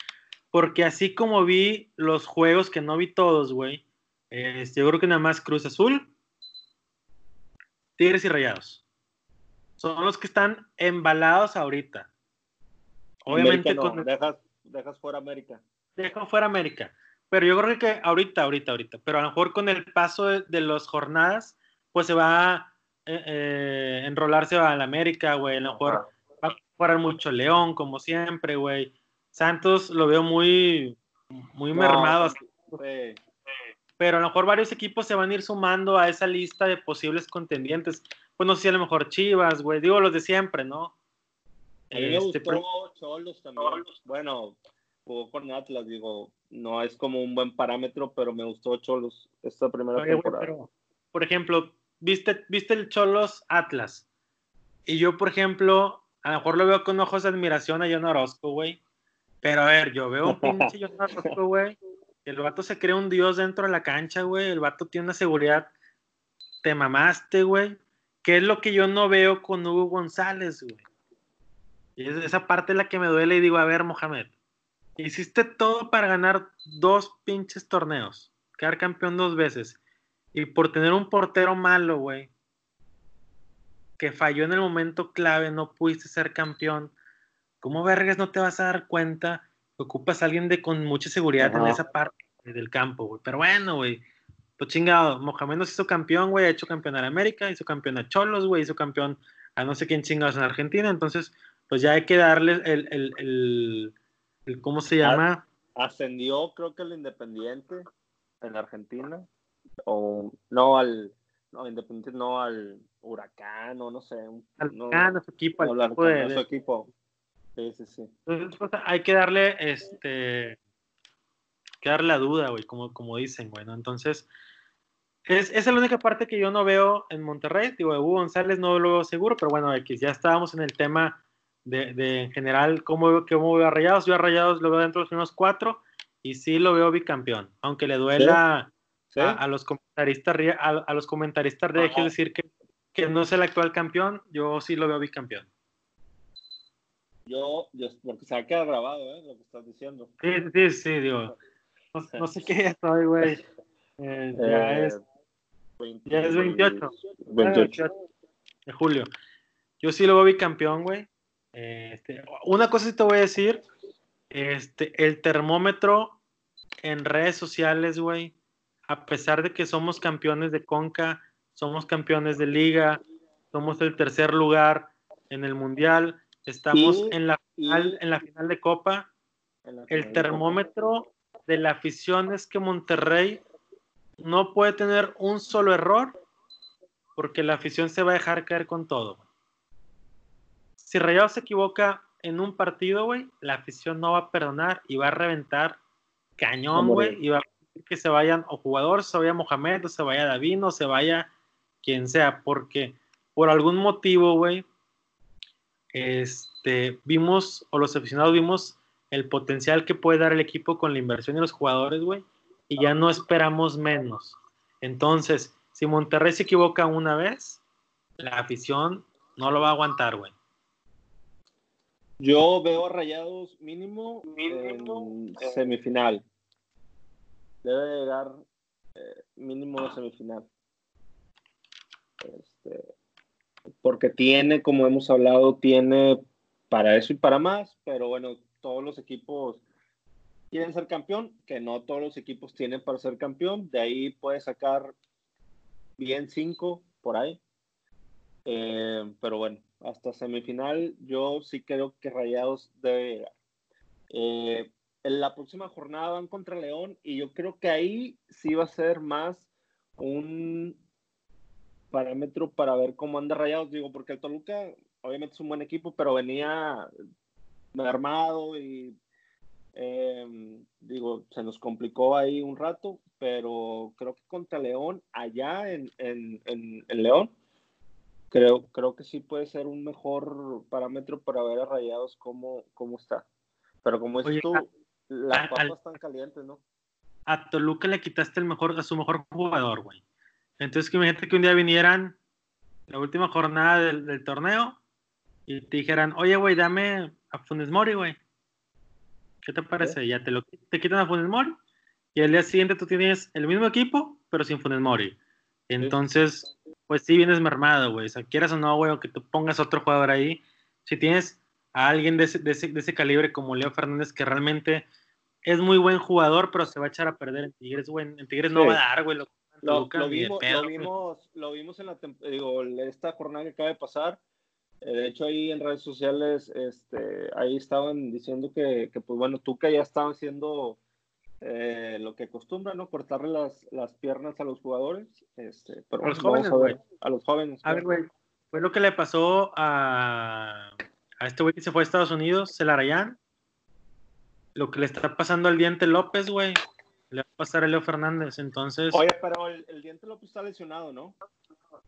Speaker 2: Porque así como vi los juegos que no vi todos, güey, este, yo creo que nada más Cruz Azul, Tigres y Rayados. Son los que están embalados ahorita.
Speaker 1: Obviamente con... dejas, dejas fuera América.
Speaker 2: Dejo fuera América. Pero yo creo que ahorita, ahorita, ahorita. Pero a lo mejor con el paso de, las jornadas, pues se va a eh, eh, enrolarse a la América, güey. A lo mejor va a jugar mucho León, como siempre, güey. Santos lo veo muy, muy mermado. Pero a lo mejor varios equipos se van a ir sumando a esa lista de posibles contendientes. Pues no sé si a lo mejor Chivas, güey. Digo los de siempre, ¿no?
Speaker 1: A mí me este, gustó Cholos también. Bueno, jugó con Atlas, digo, no es como un buen parámetro, pero me gustó Cholos esta primera temporada.
Speaker 2: por ejemplo, viste, viste el Cholos Atlas. Y yo, por ejemplo, a lo mejor lo veo con ojos de admiración a John Orozco, güey. Pero a ver, yo veo un pinche John Orozco, güey. El vato se cree un dios dentro de la cancha, güey. El vato tiene una seguridad. Te mamaste, güey. ¿Qué es lo que yo no veo con Hugo González, güey? Y esa parte es la que me duele y digo, a ver, Mohamed, hiciste todo para ganar dos pinches torneos, quedar campeón dos veces. Y por tener un portero malo, güey, que falló en el momento clave, no pudiste ser campeón. ¿Cómo vergas no te vas a dar cuenta que ocupas a alguien de con mucha seguridad en esa parte del campo, güey? Pero bueno, güey. Pues chingado, Mohamed nos hizo campeón, güey, ha hecho campeón a América, hizo campeón a Cholos, güey, hizo campeón a no sé quién chingados en Argentina, entonces, pues ya hay que darle el, el, el, ¿cómo se llama?
Speaker 1: Ascendió, creo que el Independiente en Argentina, o no al, no, Independiente no al Huracán, o no sé.
Speaker 2: Al Huracán, a su equipo, al
Speaker 1: equipo, de, su equipo. Sí, sí, sí.
Speaker 2: Entonces, pues, hay que darle, este, que darle la duda, güey, como, como dicen, güey, ¿no? Entonces, es, esa es la única parte que yo no veo en Monterrey. Digo, Hugo González no lo veo seguro, pero bueno, X, ya estábamos en el tema de, de en general cómo, cómo veo a Rayados. Yo a Rayados lo veo dentro de los primeros cuatro y sí lo veo bicampeón, aunque le duela A, los comentaristas a, a los comentaristas regios decir que, que no es el actual campeón, yo sí lo veo bicampeón.
Speaker 1: Yo, yo, porque se ha quedado grabado, ¿eh? Lo que estás diciendo.
Speaker 2: Sí, sí, sí, digo. No, sé qué estoy, güey. Eh, ya eh, es ya es 28. 28. De julio. Yo sí lo veo bicampeón, güey. Este, una cosa sí te voy a decir. Este, el termómetro en redes sociales, güey, a pesar de que somos campeones de Conca, somos campeones de liga, somos el tercer lugar en el mundial, estamos en, la final, en la final de Copa. El termómetro de la afición es que Monterrey no puede tener un solo error porque la afición se va a dejar caer con todo. Si Rayados se equivoca en un partido, güey, la afición no va a perdonar y va a reventar cañón, güey, y va a que se vayan o jugadores, se vaya Mohamed, o se vaya Davino, o se vaya quien sea, porque por algún motivo, güey, este, vimos, o los aficionados vimos el potencial que puede dar el equipo con la inversión de los jugadores, güey, y ya no esperamos menos. Entonces, si Monterrey se equivoca una vez, la afición no lo va a aguantar, güey.
Speaker 1: Yo veo Rayados mínimo, en semifinal. Debe llegar eh, mínimo de semifinal. Este, porque tiene, como hemos hablado, tiene para eso y para más, pero bueno, todos los equipos quieren ser campeón, que no todos los equipos tienen para ser campeón. De ahí puede sacar bien cinco por ahí. Eh, pero bueno, hasta semifinal yo sí creo que Rayados debe llegar. Eh, en la próxima jornada van contra León y yo creo que ahí sí va a ser más un parámetro para ver cómo anda Rayados. Digo, porque el Toluca obviamente es un buen equipo, pero venía armado y Em, digo, se nos complicó ahí un rato, pero creo que contra León, allá en, León, creo, creo que sí puede ser un mejor parámetro para ver a Rayados cómo, cómo está. Pero como dices tú, las papas están calientes, ¿no?
Speaker 2: A Toluca le quitaste el mejor, a su mejor jugador, güey. Entonces, que imagínate que un día vinieran la última jornada del, del torneo y te dijeran, oye, güey, dame a Funes Mori, güey. ¿Qué te parece? Ya te, lo, te quitan a Funes Mori y al día siguiente tú tienes el mismo equipo, pero sin Funes Mori. Entonces, pues sí vienes mermado, güey. O sea, quieras o no, güey, o que tú pongas otro jugador ahí. Si tienes a alguien de ese, de ese, calibre como Leo Fernández, que realmente es muy buen jugador, pero se va a echar a perder en Tigres, güey. En Tigres no va a dar, güey.
Speaker 1: Lo, lo, vimos, lo, vimos, lo vimos en la digo, esta jornada que acaba de pasar eh, de hecho, ahí en redes sociales, este, ahí estaban diciendo que, que pues bueno, Tuca ya estaba haciendo eh, lo que acostumbra, ¿no? Cortarle las, las piernas a los jugadores. Este, pero a los jóvenes. A los jóvenes.
Speaker 2: A ver, güey. Fue lo que le pasó a, a este güey que se fue a Estados Unidos, Celarayán. Lo que le está pasando al Diente López, güey. Le va a pasar a Leo Fernández, entonces.
Speaker 1: Oye, pero el, el Diente López está lesionado, ¿no?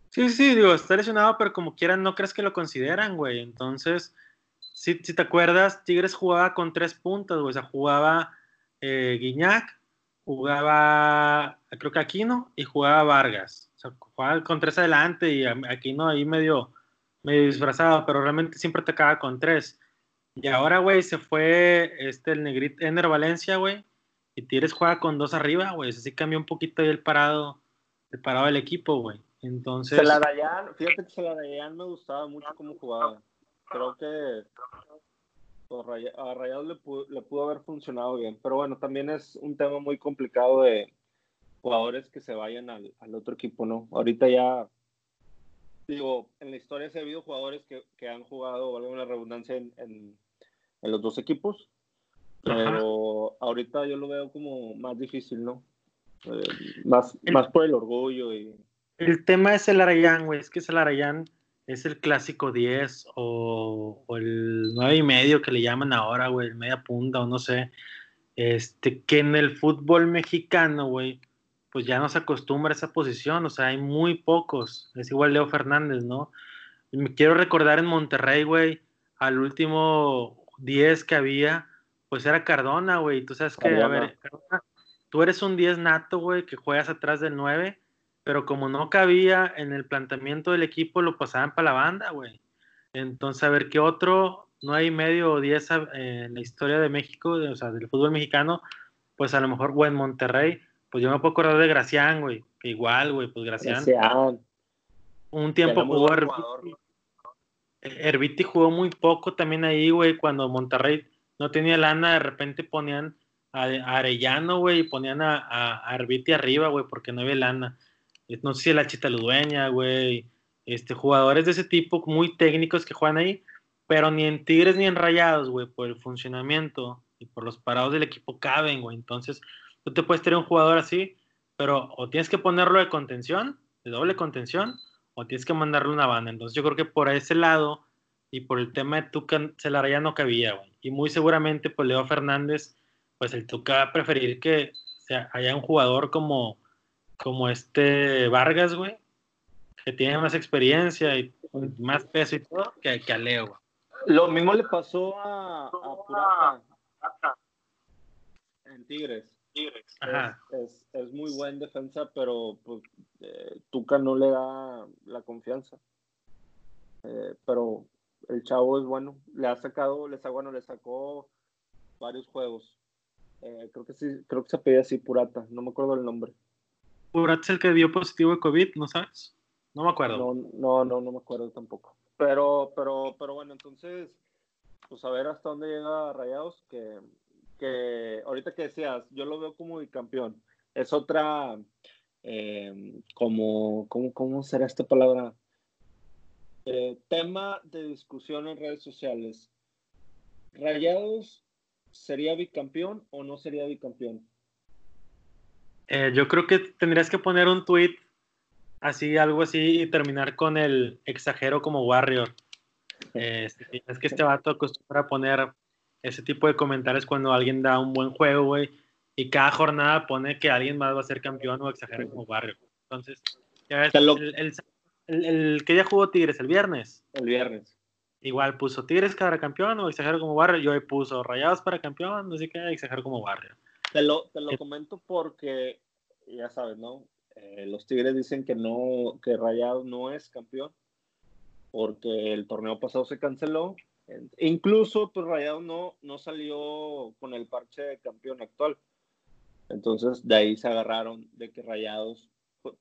Speaker 2: Sí, sí, digo, está lesionado, pero como quieran, no crees que lo consideran, güey. Entonces, si, si te acuerdas, Tigres jugaba con tres puntas, güey. O sea, jugaba eh, Guiñac, jugaba, creo que Aquino, y jugaba Vargas. O jugaba con tres adelante y Aquino ahí medio, medio disfrazado, pero realmente siempre te acaba con tres. Y ahora, güey, se fue este, el negrito, Ener Valencia, güey, y Tigres juega con dos arriba, güey. Así cambió un poquito el parado, el parado del equipo, güey. Entonces.
Speaker 1: fíjate que me gustaba mucho cómo jugaba. Creo que a Rayados le pudo, haber funcionado bien. Pero bueno, también es un tema muy complicado de jugadores que se vayan al, otro equipo, ¿no? Ahorita ya, digo, en la historia se ha habido jugadores que, han jugado, valga una redundancia, en, en, los dos equipos. Pero ahorita yo lo veo como más difícil, ¿no? Eh, más, más por el orgullo y
Speaker 2: el tema es el Arayán, güey. Es que es el Arayán es el clásico 10 o, el 9 y medio que le llaman ahora, güey, el media punta o no sé. Este, que en el fútbol mexicano, güey, pues ya no se acostumbra a esa posición, o sea, hay muy pocos. Es igual Leo Fernández, ¿no? Me quiero recordar en Monterrey, güey, al último 10 que había, pues era Cardona, güey. Tú sabes que, a ver, tú eres un 10 nato, güey, que juegas atrás del 9 pero como no cabía en el planteamiento del equipo, lo pasaban para la banda, güey. Entonces, a ver qué otro, no hay medio o diez en la historia de México, o sea, del fútbol mexicano, pues a lo mejor, güey, en Monterrey, pues yo me puedo acordar de Gracián, güey, que igual, güey, pues Gracián. Un tiempo jugó Herbiti. Herbiti jugó muy poco también ahí, güey, cuando Monterrey no tenía lana, de repente ponían a, Arellano, güey, y ponían a, a, a arriba, güey, porque no había lana no sé si la Chita Ludueña, güey, este, jugadores de ese tipo muy técnicos que juegan ahí, pero ni en Tigres ni en Rayados, güey, por el funcionamiento y por los parados del equipo caben, güey. Entonces, tú te puedes tener un jugador así, pero o tienes que ponerlo de contención, de doble contención, o tienes que mandarle una banda. Entonces, yo creo que por ese lado y por el tema de Tuca, ya no cabía, güey. Y muy seguramente, pues Leo Fernández, pues el Tuca va a preferir que haya un jugador como como este Vargas, güey, que tiene más experiencia y más peso y todo que, que a Leo.
Speaker 1: Lo mismo le pasó a, Purata en Tigres. Es, es, muy buen defensa, pero pues, eh, Tuca no le da la confianza. Eh, pero el chavo es bueno. Le ha sacado, le, bueno, le sacó varios juegos. Eh, creo que sí, creo que se pedía así Purata, no me acuerdo el nombre.
Speaker 2: Purat es el que dio positivo de COVID, ¿no sabes? No me acuerdo.
Speaker 1: No, no, no, no me acuerdo tampoco. Pero, pero, pero bueno, entonces, pues a ver hasta dónde llega Rayados, que, que ahorita que decías, yo lo veo como bicampeón. Es otra, eh, como, ¿cómo, ¿cómo será esta palabra? Eh, tema de discusión en redes sociales. ¿Rayados sería bicampeón o no sería bicampeón?
Speaker 2: Eh, yo creo que tendrías que poner un tweet así, algo así, y terminar con el exagero como Warrior. Eh, es que este vato acostumbra a poner ese tipo de comentarios cuando alguien da un buen juego, güey, y cada jornada pone que alguien más va a ser campeón o exagera como Warrior. Entonces, ya ves, el, que ya jugó Tigres el viernes.
Speaker 1: El viernes.
Speaker 2: Igual puso Tigres para campeón o exagero como Warrior. Yo ahí puso Rayados para campeón, no sé qué, exagero como Warrior.
Speaker 1: Te lo, te lo eh, comento porque, ya sabes, ¿no? Eh, los Tigres dicen que no, que Rayados no es campeón, porque el torneo pasado se canceló. Incluso, pues Rayados no, no salió con el parche de campeón actual. Entonces, de ahí se agarraron de que Rayados,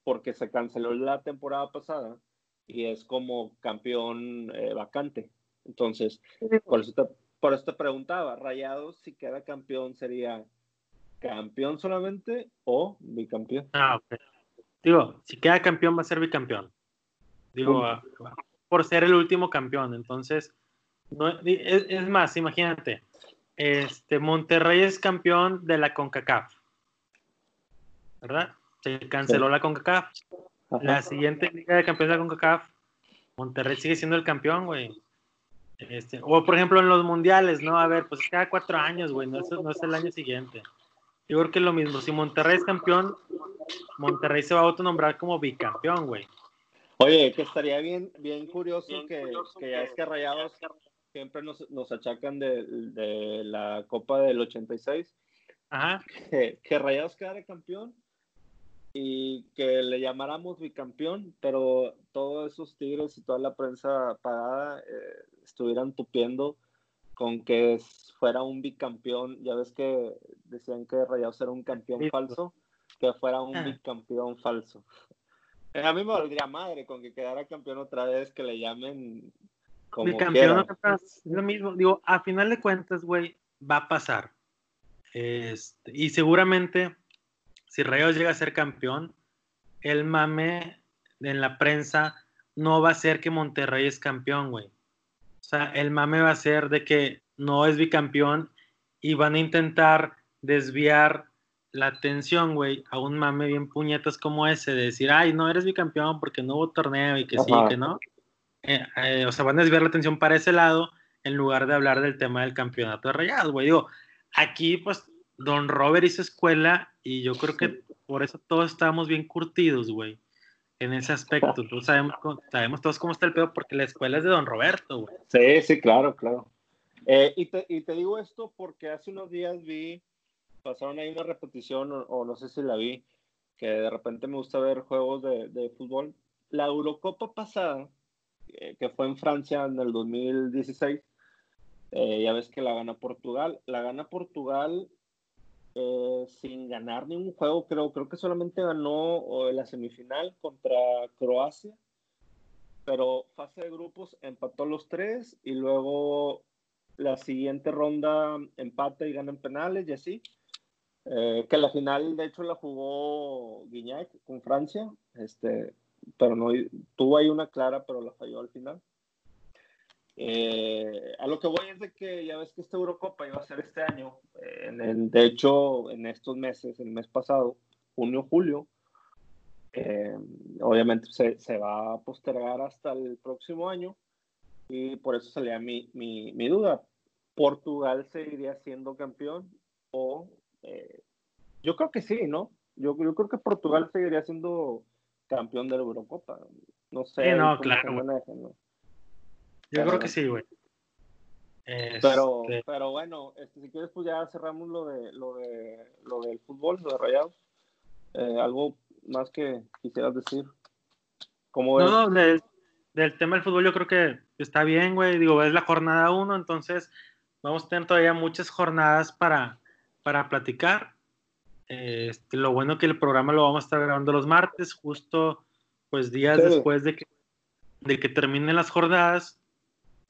Speaker 1: porque se canceló la temporada pasada y es como campeón eh, vacante. Entonces, por eso, te, por eso te preguntaba, Rayados, si queda campeón, sería campeón solamente o bicampeón.
Speaker 2: Ah, ok. Digo, si queda campeón va a ser bicampeón. Digo, ah, por ser el último campeón. Entonces, no, es, más, imagínate, este Monterrey es campeón de la CONCACAF. ¿Verdad? Se canceló la CONCACAF. La siguiente liga de campeones de la CONCACAF, Monterrey sigue siendo el campeón, güey. Este, o por ejemplo en los mundiales, ¿no? A ver, pues cada cuatro años, güey, no no es el año siguiente. Yo creo que es lo mismo. Si Monterrey es campeón, Monterrey se va a autonombrar como bicampeón, güey.
Speaker 1: Oye, que estaría bien, bien curioso que, que ya es que Rayados siempre nos, nos achacan de, de, la Copa del 86.
Speaker 2: Ajá.
Speaker 1: Que, que Rayados quedara campeón y que le llamáramos bicampeón, pero todos esos tigres y toda la prensa pagada eh, estuvieran tupiendo con que fuera un bicampeón. Ya ves que decían que Rayados era un campeón falso, que fuera un ah. bicampeón falso. Eh, a mí me volvería madre con que quedara campeón otra vez, que le llamen como
Speaker 2: Bicampeón es lo mismo. Digo, a final de cuentas, güey, va a pasar. Este, y seguramente si Rayos llega a ser campeón, el mame en la prensa no va a ser que Monterrey es campeón, güey. Sea, el mame va a ser de que no es bicampeón y van a intentar desviar la atención, güey, a un mame bien puñetas como ese, de decir, ay, no eres bicampeón porque no hubo torneo y que sí, que no. Eh, eh, o sea, van a desviar la atención para ese lado en lugar de hablar del tema del campeonato de rayados, güey. Digo, aquí, pues, Don Robert hizo escuela y yo creo que por eso todos estábamos bien curtidos, güey, en ese aspecto. sabemos, sabemos todos cómo está el pedo porque la escuela es de Don Roberto, güey.
Speaker 1: Sí, sí, claro, claro. Eh, y, te, y, te, digo esto porque hace unos días vi, pasaron ahí una repetición, o, no sé si la vi, que de repente me gusta ver juegos de, de fútbol. La Eurocopa pasada, eh, que fue en Francia en el 2016, eh, ya ves que la gana Portugal. La gana Portugal eh, sin ganar ningún juego, creo, creo que solamente ganó la semifinal contra Croacia, pero fase de grupos empató los tres y luego la siguiente ronda empate y gana en penales y así. Eh, que la final de hecho la jugó Guignac con Francia, este, pero no tuvo ahí una clara, pero la falló al final. Eh, a lo que voy es de que ya ves que esta Eurocopa iba a ser este año, en el, de hecho en estos meses, el mes pasado, junio, julio, eh, obviamente se, se, va a postergar hasta el próximo año y por eso salía mi, mi, mi duda. ¿Portugal seguiría siendo campeón o eh, yo creo que sí, ¿no? Yo, yo creo que Portugal seguiría siendo campeón de la Eurocopa. No sé.
Speaker 2: no, claro. Yo creo que sí, güey.
Speaker 1: Pero, este pero bueno, este, si quieres, pues ya cerramos lo de lo de lo del fútbol, lo de Rayados. Eh, algo más que quisieras decir.
Speaker 2: ¿Cómo no, no, del, tema del fútbol yo creo que está bien, güey. Digo, es la jornada uno, entonces vamos a tener todavía muchas jornadas para, para platicar. Este, lo bueno que el programa lo vamos a estar grabando los martes, justo pues días después de que, de que terminen las jornadas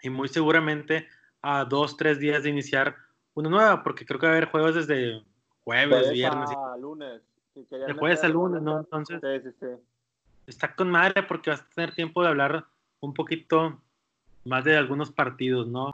Speaker 2: y muy seguramente a dos, tres días de iniciar una nueva, porque creo que va a haber juegos desde jueves, viernes.
Speaker 1: A lunes.
Speaker 2: de jueves a lunes, ¿no? Entonces, está con madre porque vas a tener tiempo de hablar un poquito más de algunos partidos, ¿no?